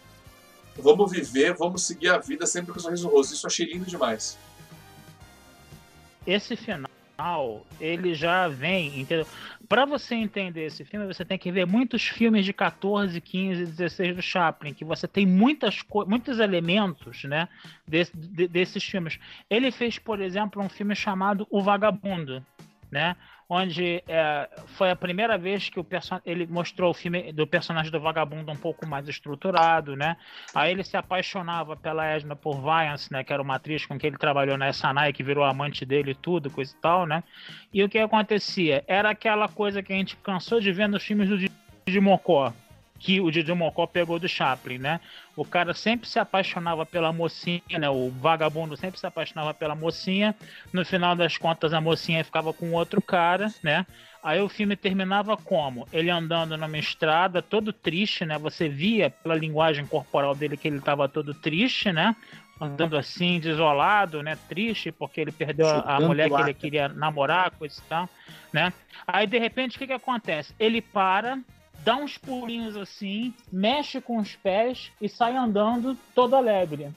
vamos viver, vamos seguir a vida sempre com o sorriso rosto. Isso eu achei lindo demais. Esse final, ele já vem, entendeu? Para você entender esse filme, você tem que ver muitos filmes de 14, 15, 16 do Chaplin, que você tem muitas muitos elementos, né, desse, de, desses filmes. Ele fez, por exemplo, um filme chamado O Vagabundo, né? Onde é, foi a primeira vez que o ele mostrou o filme do personagem do vagabundo um pouco mais estruturado, né? Aí ele se apaixonava pela Edna por Viance, né? Que era uma atriz com quem ele trabalhou na Sanai, que virou amante dele e tudo, coisa e tal, né? E o que acontecia? Era aquela coisa que a gente cansou de ver nos filmes do de Mocó, que o Didi Mocó pegou do Chaplin, né? O cara sempre se apaixonava pela mocinha, né? O vagabundo sempre se apaixonava pela mocinha. No final das contas, a mocinha ficava com outro cara, né? Aí o filme terminava como? Ele andando numa estrada, todo triste, né? Você via pela linguagem corporal dele que ele estava todo triste, né? Andando assim, desolado, né? Triste, porque ele perdeu a, a mulher que ele queria namorar, coisa e tal, né? Aí, de repente, o que, que acontece? Ele para, dá uns pulinhos assim, mexe com os pés e sai andando todo alegre.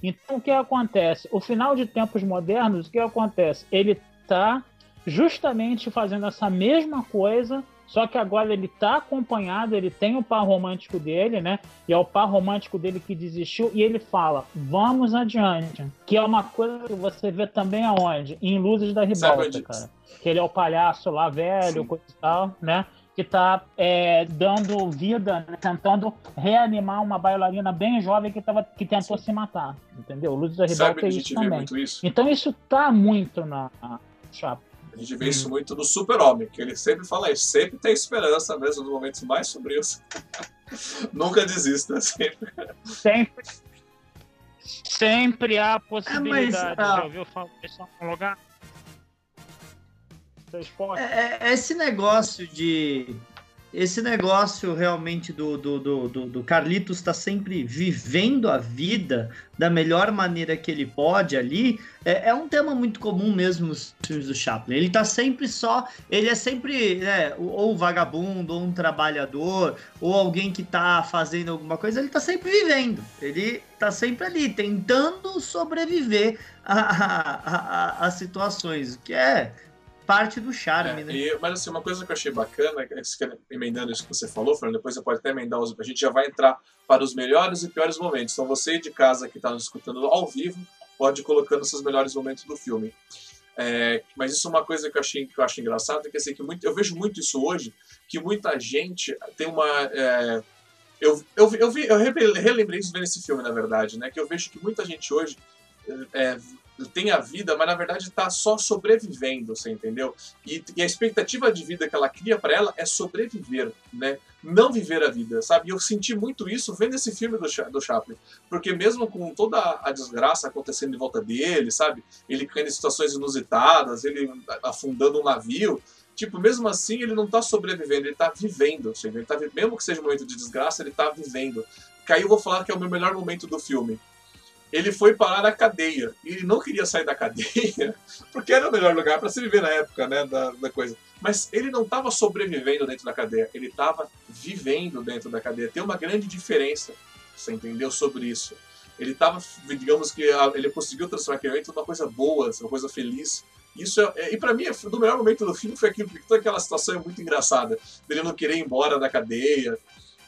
Então o que acontece? O final de tempos modernos, o que acontece? Ele está justamente fazendo essa mesma coisa, só que agora ele está acompanhado, ele tem o par romântico dele, né? E é o par romântico dele que desistiu e ele fala: "Vamos adiante", que é uma coisa que você vê também aonde? Em Luzes da Ribalta, cara. Que ele é o palhaço lá velho, Sim. coisa e tal, né? Que está é, dando vida, né, tentando reanimar uma bailarina bem jovem que, tava, que tentou Sim. se matar. Entendeu? Luz da Ribalta é isso também. Isso. Então isso está muito na chapa. A gente vê hum. isso muito no super-homem, que ele sempre fala isso, sempre tem esperança, mesmo nos momentos mais sombrios. <laughs> Nunca desista, sempre. Sempre. Sempre há possibilidade. É, mas, ah, Já ouviu falar em algum lugar? É, é, esse negócio de. Esse negócio realmente do, do, do, do Carlitos está sempre vivendo a vida da melhor maneira que ele pode ali, é, é, um tema muito comum mesmo nos filmes do Chaplin. Ele está sempre só. Ele é sempre né, ou vagabundo, ou um trabalhador, ou alguém que está fazendo alguma coisa, ele está sempre vivendo. Ele está sempre ali, tentando sobreviver a, a, a, a situações, que é parte do charme, é, né? E, mas assim, uma coisa que eu achei bacana, é emendando isso que você falou, Fernando, depois você pode até emendar os. A gente já vai entrar para os melhores e piores momentos. Então você de casa que está nos escutando ao vivo, pode ir colocando seus melhores momentos do filme. É, mas isso é uma coisa que eu, achei, que eu acho engraçado, que, assim, que muito, eu vejo muito isso hoje, que muita gente tem uma. É, eu, eu, eu, vi, eu relembrei isso vendo esse filme, na verdade, né? Que eu vejo que muita gente hoje é, tem a vida, mas na verdade está só sobrevivendo, você entendeu? E, e, a expectativa de vida que ela cria para ela é sobreviver, né? Não viver a vida, sabe? E eu senti muito isso vendo esse filme do, do Chaplin, porque mesmo com toda a desgraça acontecendo em volta dele, sabe? Ele caindo em situações inusitadas, ele afundando um navio, tipo, mesmo assim ele não está sobrevivendo, ele está vivendo, ele tá, mesmo que seja um momento de desgraça, ele está vivendo. Que aí eu vou falar que é o meu melhor momento do filme ele foi parar na cadeia. E ele não queria sair da cadeia, <laughs> porque era o melhor lugar para se viver na época, né, da, da coisa. Mas ele não estava sobrevivendo dentro da cadeia, ele estava vivendo dentro da cadeia. Tem uma grande diferença, você entendeu, sobre isso. Ele estava, digamos que ele conseguiu transformar aquele momento numa coisa boa, uma coisa feliz. Isso é, é e para mim, do melhor momento do filme foi aquilo, porque toda aquela situação é muito engraçada. Dele não querer ir embora da cadeia,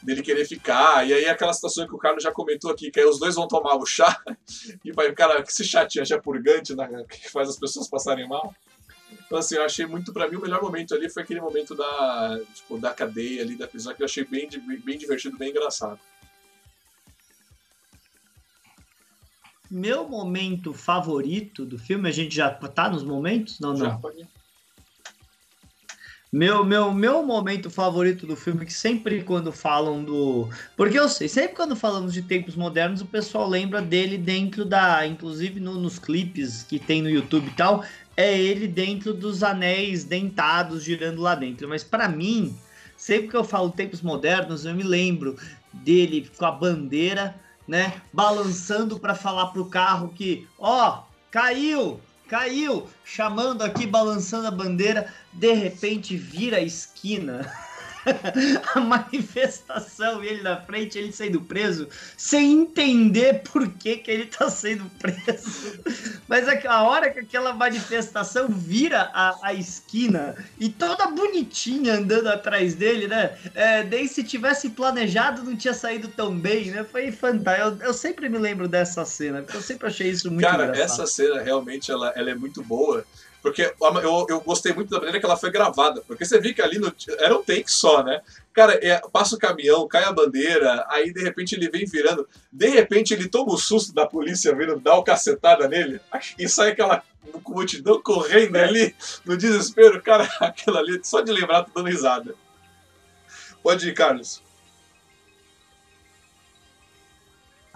dele querer ficar. E aí aquela situação que o Carlos já comentou aqui, que aí os dois vão tomar o chá, <laughs> e vai cara que se chateia, já purgante, né, que faz as pessoas passarem mal. Então, assim, eu achei muito, para mim, o melhor momento ali foi aquele momento da, tipo, da cadeia ali, da prisão, que eu achei bem, bem divertido, bem engraçado. Meu momento favorito do filme, a gente já tá nos momentos? Não, já, não. Pode. Meu, meu, meu momento favorito do filme, que sempre quando falam do. Porque eu sei, sempre quando falamos de tempos modernos, o pessoal lembra dele dentro da. Inclusive no, nos clipes que tem no YouTube e tal, é ele dentro dos anéis dentados girando lá dentro. Mas para mim, sempre que eu falo tempos modernos, eu me lembro dele com a bandeira, né? Balançando para falar pro carro que, ó, caiu! Caiu, chamando aqui, balançando a bandeira, de repente vira a esquina. <laughs> <laughs> a manifestação e ele na frente, ele sendo preso, sem entender por que, que ele tá sendo preso. <laughs> Mas a hora que aquela manifestação vira a, a esquina e toda bonitinha andando atrás dele, né? É, nem se tivesse planejado não tinha saído tão bem, né? Foi fantástico. Eu, eu sempre me lembro dessa cena, porque eu sempre achei isso muito Cara, engraçado. essa cena realmente ela, ela é muito boa Porque eu, eu gostei muito da maneira que ela foi gravada. Porque você viu que ali no, era um take só, né? Cara, é, passa o caminhão, cai a bandeira, aí de repente ele vem virando. De repente ele toma o susto da polícia vindo dar o cacetada nele. E sai aquela multidão correndo é. ali no desespero. Cara, <laughs> aquilo ali, só de lembrar, tô dando risada. Pode ir, Carlos.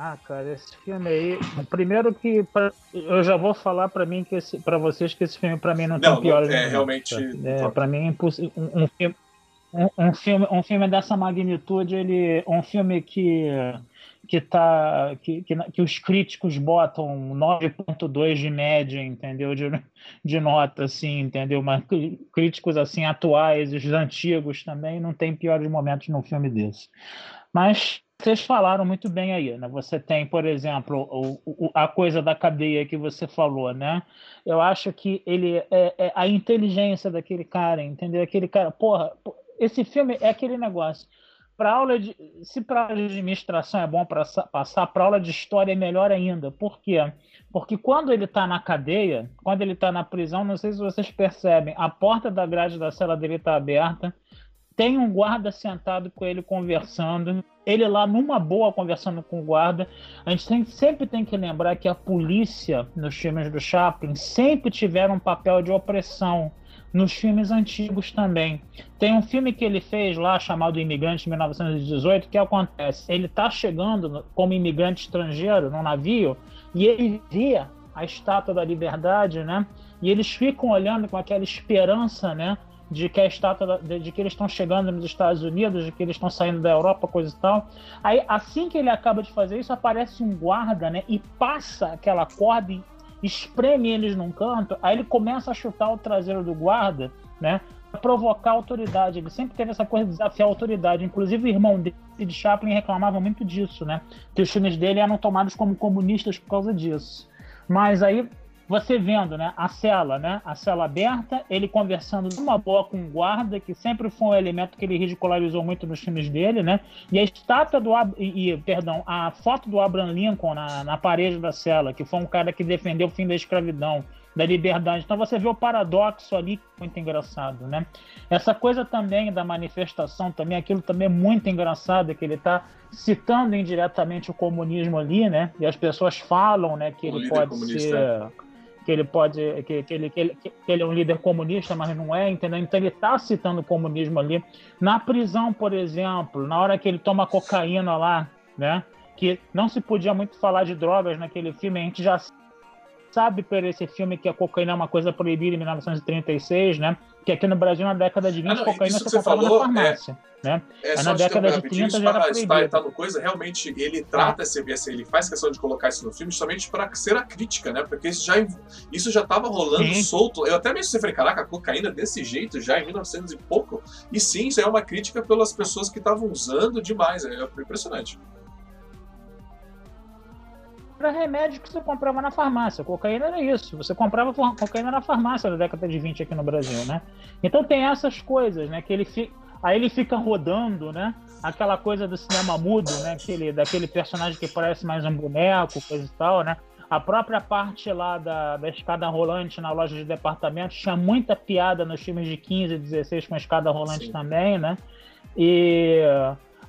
Ah, cara, esse filme aí, primeiro que pra, eu já vou falar para mim que para vocês que esse filme para mim não, não tem pior. É realmente. É, para mim é impossível. Um, um, filme, um, um, filme, um filme dessa magnitude, ele, um filme que que tá que, que, que os críticos botam 9.2 de média, entendeu? De, de nota, assim, entendeu? Mas críticos assim atuais, os antigos também, não tem piores momentos num filme desse. Mas vocês falaram muito bem aí, né? Você tem, por exemplo, o, o, a coisa da cadeia que você falou, né? Eu acho que ele é, é a inteligência daquele cara, entendeu? Aquele cara, porra, esse filme é aquele negócio. Para aula de, se para aula de administração é bom para passar, para aula de história é melhor ainda. Por quê? Porque quando ele está na cadeia, quando ele está na prisão, não sei se vocês percebem, a porta da grade da cela dele está aberta tem um guarda sentado com ele conversando, ele lá numa boa conversando com o guarda. A gente tem, sempre tem que lembrar que a polícia nos filmes do Chaplin sempre tiveram um papel de opressão nos filmes antigos também. Tem um filme que ele fez lá chamado Imigrante 1918 que acontece, ele está chegando como imigrante estrangeiro no navio e ele vê a estátua da liberdade, né? E eles ficam olhando com aquela esperança, né? De que a estátua de, de, que eles estão chegando nos Estados Unidos, de que eles estão saindo da Europa, coisa e tal. Aí, assim que ele acaba de fazer isso, aparece um guarda, né, e passa aquela corda e espreme eles num canto. Aí ele começa a chutar o traseiro do guarda, né, provocar a autoridade. Ele sempre teve essa coisa de desafiar a autoridade. Inclusive, o irmão dele, de Chaplin, reclamava muito disso, né, que os filmes dele eram tomados como comunistas por causa disso. Mas aí você vendo, né, a cela, né, a cela aberta, ele conversando numa boa com o guarda, que sempre foi um elemento que ele ridicularizou muito nos filmes dele, né, e a estátua do, e, perdão, a foto do Abraham Lincoln na, na parede da cela, que foi um cara que defendeu o fim da escravidão, da liberdade. Então você vê o paradoxo ali, muito engraçado, né? Essa coisa também da manifestação, também aquilo também é muito engraçado, que ele está citando indiretamente o comunismo ali, né? E as pessoas falam, né, que o ele pode ser é que ele pode que, que, ele, que, ele, que ele é um líder comunista, mas não é, entendeu? Então ele está citando o comunismo ali. Na prisão, por exemplo, na hora que ele toma cocaína lá, né? Que não se podia muito falar de drogas naquele filme, a gente já sabe por esse filme que a cocaína é uma coisa proibida em 1936, né? Que aqui no Brasil, na década de 20, ah, não, cocaína se comprava falou, na farmácia. É, né? É, na década de 30 já era proibido. Tá, no coisa, realmente, ele trata ah. esse, ele faz questão de colocar isso no filme justamente para ser a crítica, né? Porque isso já isso já estava rolando sim. solto. Eu até mesmo falei, caraca, a cocaína desse jeito já em 1900 e pouco. E sim, isso é uma crítica pelas pessoas que estavam usando demais. É impressionante era remédio que você comprava na farmácia. Cocaína era isso. Você comprava cocaína na farmácia na década de 20 aqui no Brasil, né? Então tem essas coisas, né? Que ele fica. Aí ele fica rodando, né? Aquela coisa do cinema mudo, né? Aquele, daquele personagem que parece mais um boneco, coisa e tal, né? A própria parte lá da, da escada rolante na loja de departamentos tinha muita piada nos filmes de 15 e 16 com a escada rolante Sim. também, né? E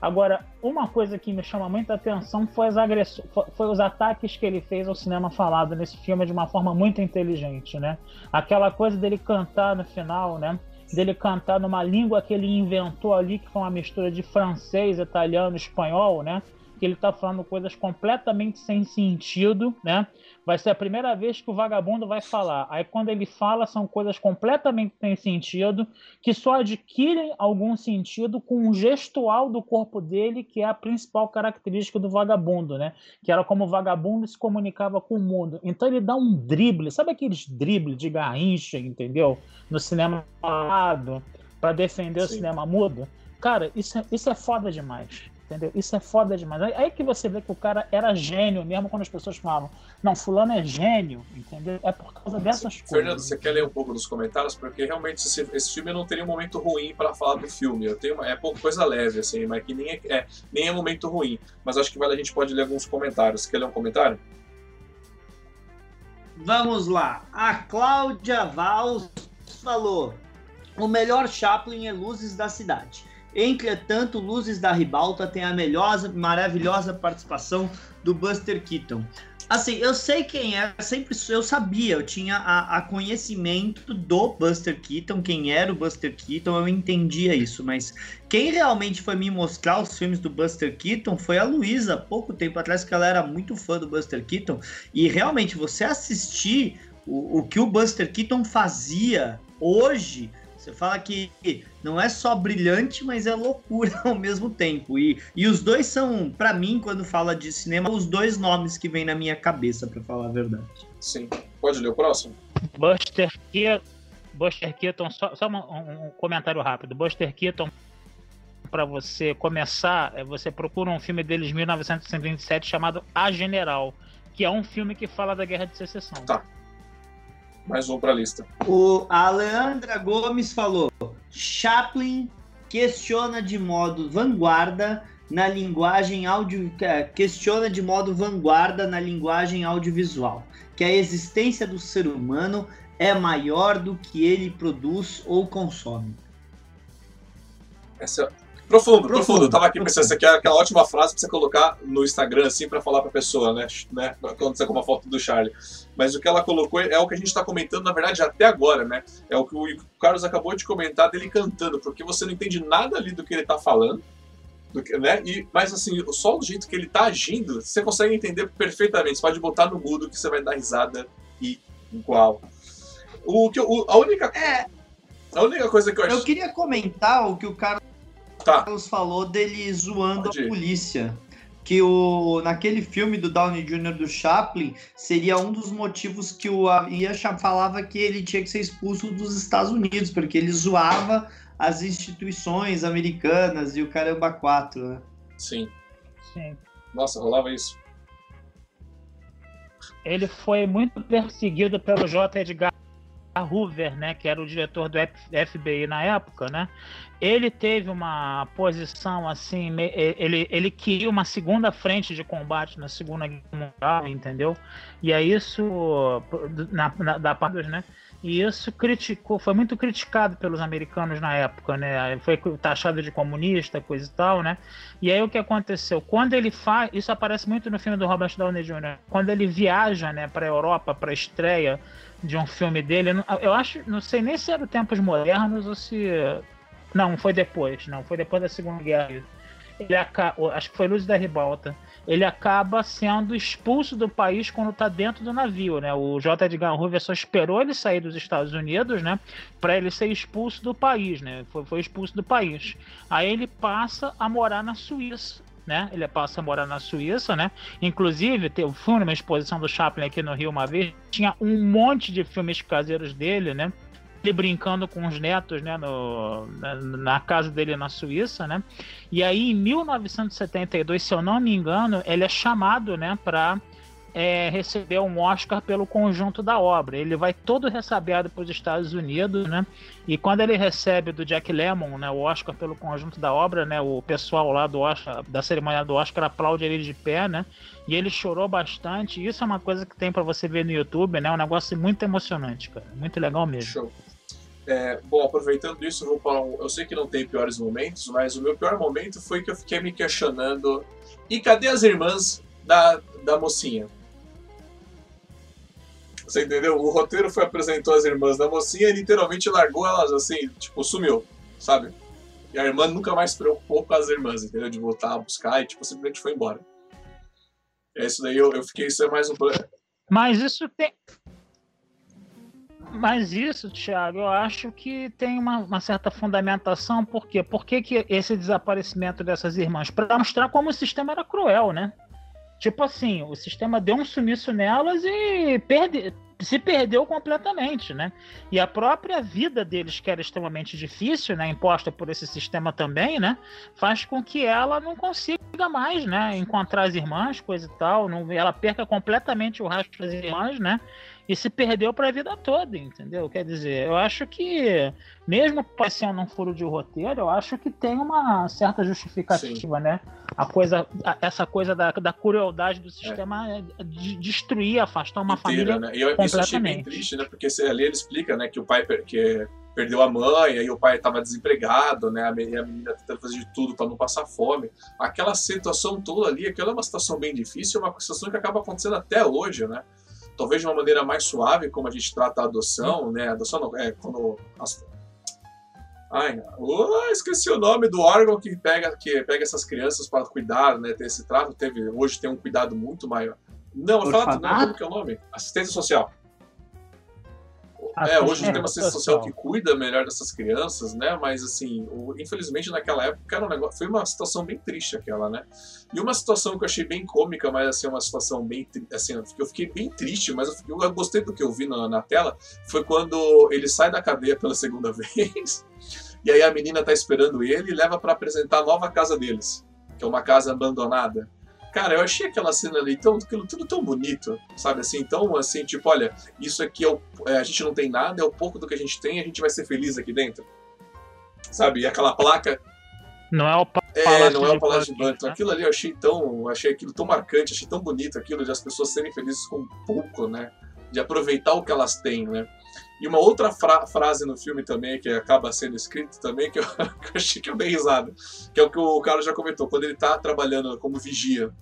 Agora, uma coisa que me chama muita atenção foi, as foi os ataques que ele fez ao cinema falado nesse filme de uma forma muito inteligente, né? Aquela coisa dele cantar no final, né? Dele cantar numa língua que ele inventou ali, que foi uma mistura de francês, italiano, espanhol, né? Que ele tá falando coisas completamente sem sentido, né? Vai ser a primeira vez que o vagabundo vai falar. Aí quando ele fala, são coisas completamente sem sentido, que só adquirem algum sentido com o gestual do corpo dele, que é a principal característica do vagabundo, né? Que era como o vagabundo se comunicava com o mundo. Então ele dá um drible, sabe aqueles dribles de garrincha, entendeu? No cinema falado, para defender Sim. o cinema mudo. Cara, isso é, isso é foda demais entendeu? Isso é foda demais. Aí, que você vê que o cara era gênio, mesmo quando as pessoas falam, não, fulano é gênio, entendeu? É por causa dessas coisas. Fernando, você quer ler um pouco dos comentários? Porque realmente esse, esse filme não teria um momento ruim para falar do filme. Eu tenho, é pouco coisa leve, assim, mas que nem é, é, nem é momento ruim. Mas acho que vale a gente pode ler alguns comentários. Quer ler um comentário? Vamos lá. A Cláudia Vals falou: o melhor Chaplin é Luzes da Cidade. Entretanto, Luzes da Ribalta tem a melhor, maravilhosa participação do Buster Keaton. Assim, eu sei quem é, sempre eu sabia, eu tinha a, a, conhecimento do Buster Keaton, quem era o Buster Keaton, eu entendia isso, mas quem realmente foi me mostrar os filmes do Buster Keaton foi a Luísa, pouco tempo atrás, que ela era muito fã do Buster Keaton, e realmente você assistir o, o que o Buster Keaton fazia hoje você fala que não é só brilhante, mas é loucura <laughs> ao mesmo tempo. E, e os dois são, para mim, quando fala de cinema, os dois nomes que vêm na minha cabeça, para falar a verdade. Sim. Pode ler o próximo? Buster Keaton. Buster Keaton, só, só um, um comentário rápido. Buster Keaton, para você começar, é, você procura um filme deles de 1927 chamado A General, que é um filme que fala da Guerra de Secessão. Tá mais um para a lista. O a Leandra Gomes falou: Chaplin questiona de modo vanguarda na linguagem audio é, questiona de modo vanguarda na linguagem audiovisual que a existência do ser humano é maior do que ele produz ou consome. Essa, Profundo, profundo. profundo. Eu tava aqui pensando, essa aqui é aquela ótima frase pra você colocar no Instagram, assim, pra falar pra pessoa, né? né? Quando você com uma foto do Charlie. Mas o que ela colocou é o que a gente tá comentando, na verdade, até agora, né? É o que o Carlos acabou de comentar dele cantando, porque você não entende nada ali do que ele tá falando. Que, né? e, mas assim, só do jeito que ele tá agindo, você consegue entender perfeitamente. Você pode botar no mudo que você vai dar risada e igual. O que o, a única é, a única coisa que eu acho. Eu queria comentar o que o Carlos tá. Carlos falou dele zoando Pode a polícia. Que o, naquele filme do Downey Jr. do Chaplin seria um dos motivos que o Ian falava que ele tinha que ser expulso dos Estados Unidos, porque ele zoava as instituições americanas e o caramba quatro, né? Sim. Sim. Nossa, rolava isso. Ele foi muito perseguido pelo J. Edgar Hoover, né, que era o diretor do FBI na época, né, ele teve uma posição assim, ele, ele queria uma segunda frente de combate na Segunda Guerra Mundial, entendeu? E é isso na, na, da parte, né? E isso criticou, foi muito criticado pelos americanos na época, né? Foi taxado de comunista, coisa e tal, né? E aí o que aconteceu? Quando ele faz, isso aparece muito no filme do Robert Downey Jr. Quando ele viaja, né, para a Europa para estreia de um filme dele, eu acho, não sei nem se era tempos modernos ou se não, foi depois, não, foi depois da Segunda Guerra. Ele acaba, acho que foi Luz da Ribalta ele acaba sendo expulso do país quando está dentro do navio, né? O J. Edgar Hoover só esperou ele sair dos Estados Unidos, né? Para ele ser expulso do país, né? Foi, foi expulso do país. Aí ele passa a morar na Suíça. Né? Ele passa a morar na Suíça, né? Inclusive, eu fui numa exposição do Chaplin aqui no Rio uma vez, tinha um monte de filmes caseiros dele, né? Ele brincando com os netos, né, no, na, na, casa dele na Suíça, né? E aí, em 1972, se eu não me engano, ele é chamado, né, para é, receber um Oscar pelo conjunto da obra. Ele vai todo ressabiado para os Estados Unidos, né? E quando ele recebe do Jack Lemmon, né, o Oscar pelo conjunto da obra, né? O pessoal lá do Oscar, da cerimônia do Oscar aplaude ele de pé, né? E ele chorou bastante. Isso é uma coisa que tem para você ver no YouTube, né? Um negócio muito emocionante, cara. Muito legal mesmo. Show. É, bom, aproveitando isso, eu vou um, Eu sei que não tem piores momentos, mas o meu pior momento foi que eu fiquei me questionando. E cadê as irmãs da, da mocinha? Você entendeu? O roteiro foi apresentou as irmãs da mocinha e literalmente largou elas assim, tipo, sumiu, sabe? E a irmã nunca mais se preocupou com as irmãs, entendeu? De voltar a buscar e, tipo, simplesmente foi embora. É isso daí, eu, eu fiquei, isso é mais um Mas isso tem, mas isso, Thiago, eu acho que tem uma, uma certa fundamentação. Por quê? Por que, que esse desaparecimento dessas irmãs? Para mostrar como o sistema era cruel, né? Tipo assim, o sistema deu um sumiço nelas e se perdeu completamente, né? E a própria vida deles, que era extremamente difícil, né, imposta por esse sistema também, né, faz com que ela não consiga mais, né, encontrar as irmãs, coisa e tal, não, ela perca completamente o rastro das irmãs, né? E se perdeu para a vida toda, entendeu? Quer dizer, eu acho que, mesmo parecendo um furo de roteiro, eu acho que tem uma certa justificativa, Sim. né? A coisa, essa coisa da, da crueldade do sistema é. de destruir, afastar uma Inteira, família né? E eu, completamente. Isso achei bem triste, né? Porque ali ele explica, né, que o pai que perdeu a mãe, aí o pai estava desempregado, né? A menina, a menina tentando fazer de tudo para não passar fome. Aquela situação toda ali, aquela é uma situação bem difícil, é uma situação que acaba acontecendo até hoje, né? Talvez de uma maneira mais suave, como a gente trata a adoção, né? Adoção não, é quando as... Ai, oh, esqueci o nome do órgão que pega, que pega essas crianças para cuidar, né? Ter esse trato. Teve, hoje tem um cuidado muito maior. Não, fala, não, como que é o nome? Assistência social. É, hoje a gente tem uma assistência social que cuida melhor dessas crianças, né? Mas assim, o, infelizmente naquela época era um negócio, foi uma situação bem triste aquela, né? E uma situação que eu achei bem cômica, mas assim, uma situação bem assim, eu fiquei bem triste, mas eu, fiquei, eu gostei do que eu vi na, na tela, foi quando ele sai da cadeia pela segunda <laughs> vez, e aí a menina tá esperando ele e leva para apresentar a nova casa deles, que é uma casa abandonada. Cara, eu achei aquela cena ali tão, aquilo tudo tão bonito, sabe assim? Então, assim, tipo, olha, isso aqui é, o, é, a gente não tem nada, é o pouco do que a gente tem, a gente vai ser feliz aqui dentro. Sabe? E aquela placa. Não é o É, não é o Palácio de Buckingham. Né? Aquilo ali eu achei tão. Achei aquilo tão marcante, achei tão bonito aquilo de as pessoas serem felizes com pouco, né? De aproveitar o que elas têm, né? E uma outra fra frase no filme também, que acaba sendo escrito também, que eu, <laughs> que eu achei que eu dei risada, que é o que o Carlos já comentou, quando ele tá trabalhando como vigia,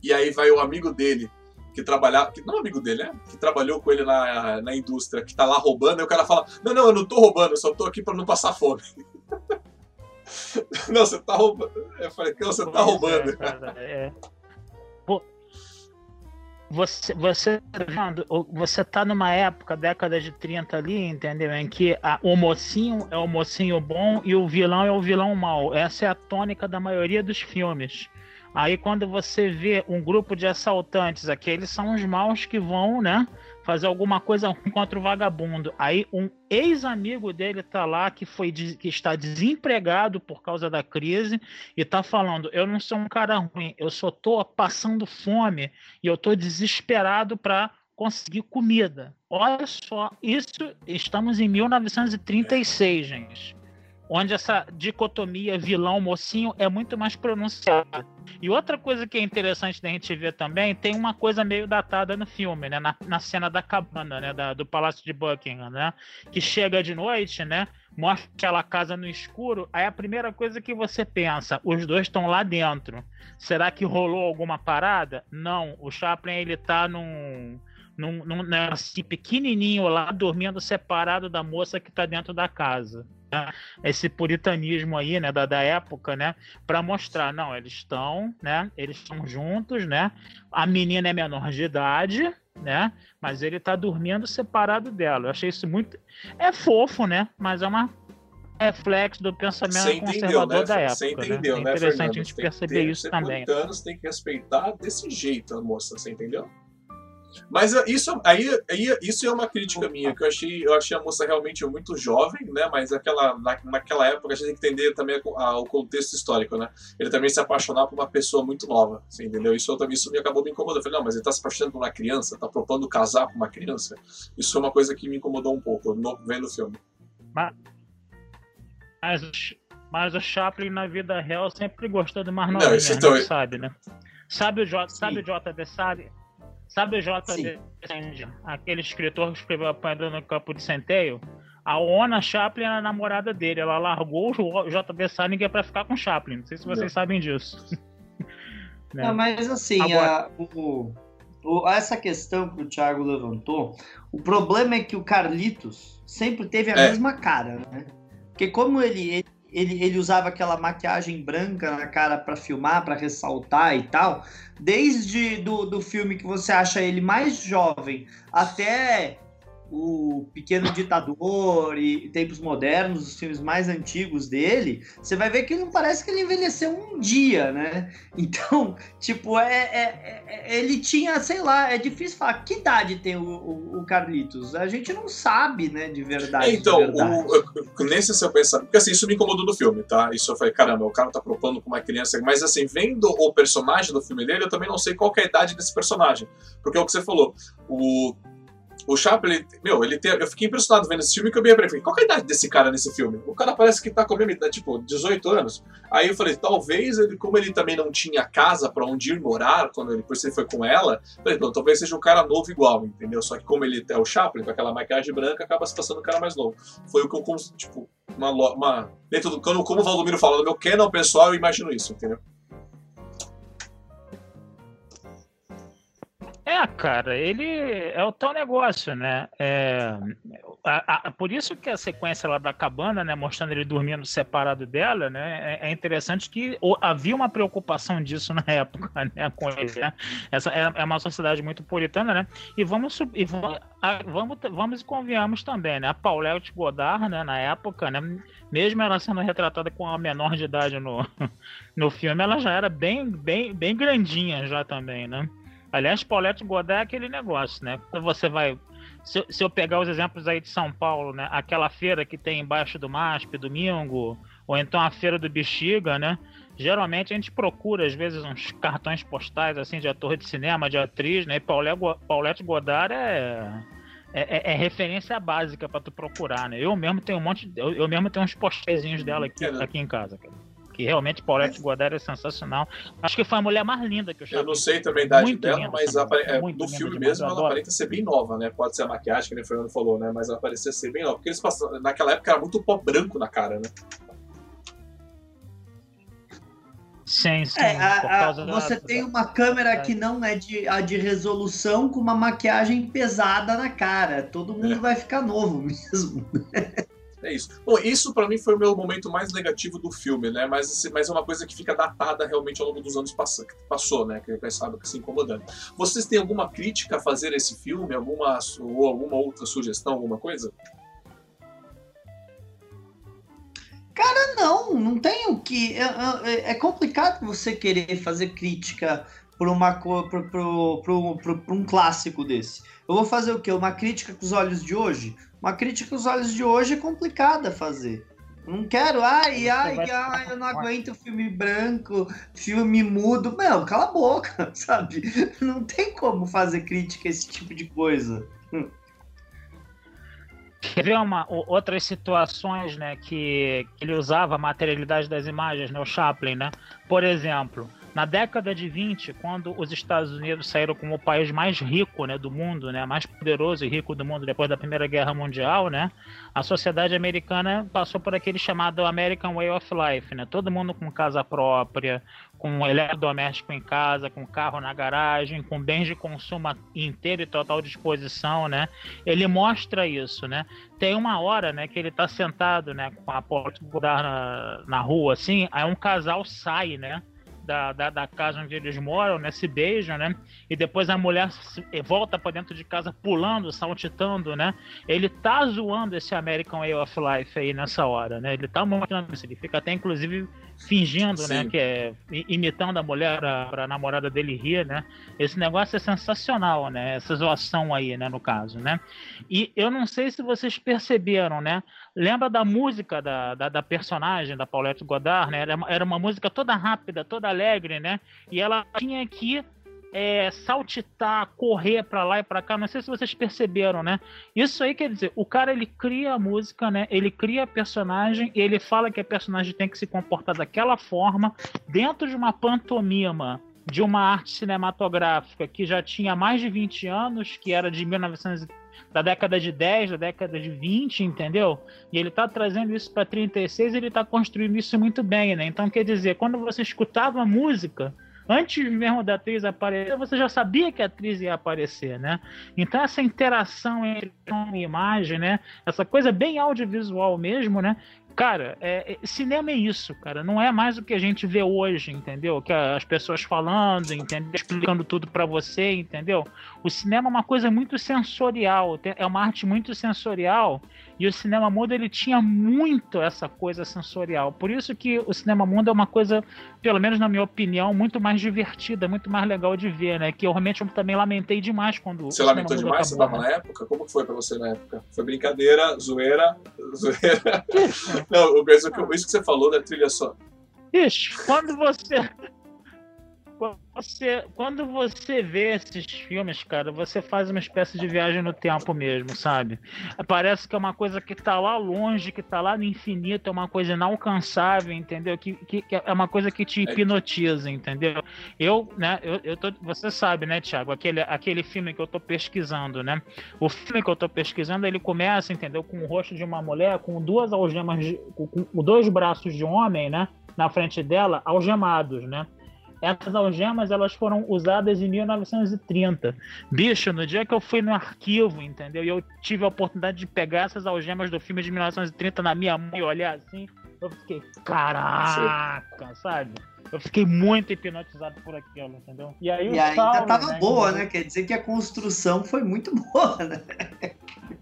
e aí vai o amigo dele, que trabalhava, que não é amigo dele, né? Que trabalhou com ele na, na indústria, que tá lá roubando, e o cara fala: Não, não, eu não tô roubando, eu só tô aqui pra não passar fome. <laughs> não, você tá roubando. Eu falei: Não, você tá roubando. É, cara, é. Você, você, você tá numa época, década de 30 ali, entendeu? Em que a, o mocinho é o mocinho bom e o vilão é o vilão mau. Essa é a tônica da maioria dos filmes. Aí quando você vê um grupo de assaltantes aqui, eles são os maus que vão, né? Fazer alguma coisa contra o vagabundo. Aí um ex-amigo dele tá lá que foi que está desempregado por causa da crise e tá falando: "Eu não sou um cara ruim, eu só tô passando fome e eu tô desesperado para conseguir comida". Olha só, isso estamos em 1936, gente onde essa dicotomia vilão-mocinho é muito mais pronunciada. E outra coisa que é interessante da gente ver também, tem uma coisa meio datada no filme, né? Na, na cena da cabana, né? Da, do Palácio de Buckingham, né? Que chega de noite, né? Mostra aquela casa no escuro. Aí a primeira coisa que você pensa, os dois estão lá dentro. Será que rolou alguma parada? Não. O Chaplin, ele tá num num, num assim, pequenininho lá, dormindo separado da moça que está dentro da casa esse puritanismo aí, né, da, da época, né, para mostrar, não, eles estão, né, eles estão juntos, né, a menina é menor de idade, né, mas ele tá dormindo separado dela. Eu achei isso muito, é fofo, né, mas é uma reflexo do pensamento entendeu, conservador né? da época. Você né. entendeu, né? É interessante né, a gente perceber isso também. Os tem que respeitar desse jeito a moça, você entendeu? Mas isso aí, aí isso é uma crítica minha, que eu achei, eu achei a moça realmente muito jovem, né? Mas aquela, na, naquela época a gente tem que entender também a, a, o contexto histórico, né? Ele também se apaixonar por uma pessoa muito nova, assim, entendeu? Isso, isso me acabou me incomodando. Eu falei, não, mas ele tá se apaixonando por uma criança, tá propondo casar com uma criança. Isso foi uma coisa que me incomodou um pouco no, vendo o filme. Mas, mas, mas o Chaplin na vida real sempre gostou de mais novinha, então, né? sabe, né? Sabe o J, sabe o J.D. Sali? Sabe o J.D. aquele escritor que escreveu Apanhador no Campo de Centeio? A Ona Chaplin era a namorada dele. Ela largou o J.D. Salinger para ficar com Chaplin. Não sei se vocês Não. sabem disso. <laughs> Não, mas assim, Agora... a, o, o, essa questão que o Thiago levantou, o problema é que o Carlitos sempre teve a é. mesma cara, né? Porque como ele, ele ele, ele usava aquela maquiagem branca na cara para filmar, para ressaltar e tal. Desde do, do filme que você acha ele mais jovem até o Pequeno Ditador e Tempos Modernos, os filmes mais antigos dele, você vai ver que não parece que ele envelheceu um dia, né? <laughs> Então, tipo, é, é, é ele tinha, sei lá, é difícil falar que idade tem o, o, o Carlitos. A gente não sabe, né, de verdade. Então, de verdade. O, nesse seu pensamento, porque assim, isso me incomodou no filme, tá? Isso eu falei, caramba, o cara tá propondo com uma criança, mas assim, vendo o personagem do filme dele, eu também não sei qual é a idade desse personagem. Porque é o que você falou, o O Chaplin, meu, ele tem, eu fiquei impressionado vendo esse filme que eu me falei, qual é a idade desse cara nesse filme? O cara parece que tá com a tipo, 18 anos. Aí eu falei, talvez ele, como ele também não tinha casa para onde ir morar quando ele, isso ele foi com ela, falei, então, talvez seja um cara novo igual, entendeu? Só que como ele é o Chaplin, com aquela maquiagem branca, acaba se passando um cara mais novo. Foi o que eu, tipo, uma, uma dentro do, como, o Valdomiro fala, no meu canon pessoal, eu imagino isso, entendeu? É, cara, ele é o tal negócio, né? É, a, a, por isso que a sequência lá da cabana, né, mostrando ele dormindo separado dela, né, é, é interessante que havia uma preocupação disso na <laughs> época, né, com ele, né? Essa é, é, uma sociedade muito puritana, né? E vamos e vamos, vamos, vamos e convenhamos também, né? A Paulette Godard, né, na época, né, mesmo ela sendo retratada com a menor de idade no, <laughs> no filme, ela já era bem, bem, bem grandinha já também, né? Aliás, Paulette Godet é aquele negócio, né? Quando você vai. Se, se, eu pegar os exemplos aí de São Paulo, né? Aquela feira que tem embaixo do MASP, domingo, ou então a feira do Bexiga, né? Geralmente a gente procura, às vezes, uns cartões postais assim de ator de cinema, de atriz, né? E Paulette Godard é, é, é, é referência básica para tu procurar, né? Eu mesmo tenho um monte, eu, eu mesmo tenho uns postézinhos dela aqui, aqui em casa, cara que realmente Paulette Goddard é sensacional. Acho que foi a mulher mais linda que eu já Eu não sei também a idade muito dela, linda, mas é, no filme mesmo ela aparenta ser bem nova, né? Pode ser a maquiagem, que o Fernando falou, né? Mas ela parecia ser bem nova. Porque eles passaram, naquela época era muito pó branco na cara, né? Sim, sim. É, a, a, você da, tem uma câmera que não é de, a de resolução com uma maquiagem pesada na cara. Todo mundo é. vai ficar novo <laughs> mesmo. É isso. Bom, isso para mim foi o meu momento mais negativo do filme, né? Mas, assim, mas é uma coisa que fica datada realmente ao longo dos anos pass que passou, né? Que que se incomodando. Vocês têm alguma crítica a fazer esse filme? Alguma, ou alguma outra sugestão, alguma coisa? Cara, não, não tenho que. É, é complicado você querer fazer crítica por uma por, por, por, por, um clássico desse. Eu vou fazer o quê? Uma crítica com os olhos de hoje? Uma crítica com os olhos de hoje é complicada fazer. Não quero, ai, ai, ai, eu não aguento filme branco, filme mudo. Meu, cala a boca, <laughs> sabe? Não tem como fazer crítica a esse tipo de coisa. Quer ver uma, outras situações né, que, que ele usava a materialidade das imagens, né, o Chaplin, né? Por exemplo, na década de 20, quando os Estados Unidos saíram como o país mais rico né, do mundo, né, mais poderoso e rico do mundo depois da Primeira Guerra Mundial, né, a sociedade americana passou por aquele chamado American Way of Life. Né, todo mundo com casa própria, com eletrodoméstico em casa, com carro na garagem, com bens de consumo inteiro e total disposição. Né, ele mostra isso. Né. Tem uma hora né, que ele está sentado né, com a porta na, na rua, assim, aí um casal sai, né? Da, da, da, casa onde eles moram, né? Se beijam, né? E depois a mulher volta para dentro de casa pulando, saltitando, né? Ele tá zoando esse American Way of Life aí nessa hora, né? Ele tá mostrando isso. Ele fica até, inclusive, fingindo, né, Sim. né? Que é imitando a mulher para a namorada dele rir, né? Esse negócio é sensacional, né? Essa zoação aí, né? No caso, né? E eu não sei se vocês perceberam, né? Lembra da música da, da, da personagem da Paulette Godard, né? Era, era uma música toda rápida, toda alegre, né? E ela tinha que é, saltitar, correr para lá e para cá. Não sei se vocês perceberam, né? Isso aí quer dizer, o cara ele cria a música, né? Ele cria a personagem e ele fala que a personagem tem que se comportar daquela forma dentro de uma pantomima de uma arte cinematográfica que já tinha mais de 20 anos, que era de 1900 da década de 10, da década de 20, entendeu? E ele está trazendo isso para 36, ele está construindo isso muito bem, né? Então quer dizer, quando você escutava a música, antes mesmo da atriz aparecer, você já sabia que a atriz ia aparecer, né? Então essa interação entre som e imagem, né? Essa coisa bem audiovisual mesmo, né? Cara, é, é, cinema é isso, cara. Não é mais o que a gente vê hoje, entendeu? Que as pessoas falando, entendeu? explicando tudo para você, entendeu? O cinema é uma coisa muito sensorial, é uma arte muito sensorial e o cinema mudo ele tinha muito essa coisa sensorial. Por isso que o cinema mudo é uma coisa, pelo menos na minha opinião, muito mais divertida, muito mais legal de ver, né? Que eu realmente eu também lamentei demais quando Você lamentou demais? Acabou, você tava né? na época? Como foi para você na época? Foi brincadeira, zoeira, <laughs> zoeira. <laughs> Não, isso que, isso que você falou da trilha só. Ixi, quando você você, quando você vê esses filmes, cara, você faz uma espécie de viagem no tempo mesmo, sabe? Parece que é uma coisa que tá lá longe, que tá lá no infinito, é uma coisa inalcançável, entendeu? Que, que, que é uma coisa que te é. hipnotiza, entendeu? Eu, né, eu, eu tô, você sabe, né, Thiago, aquele, aquele filme que eu tô pesquisando, né? O filme que eu tô pesquisando, ele começa, entendeu? Com o rosto de uma mulher, com duas algemas, de, com, com dois braços de homem, né? Na frente dela, algemados, né? Essas algemas elas foram usadas em 1930. Bicho, no dia que eu fui no arquivo, entendeu? E eu tive a oportunidade de pegar essas algemas do filme de 1930 na minha mão e olhar assim, eu fiquei, caraca, sabe? Eu fiquei muito hipnotizado por aquilo, entendeu? E aí e ainda Saulo, tava né, boa, né? Quer dizer que a construção foi muito <laughs> boa, né?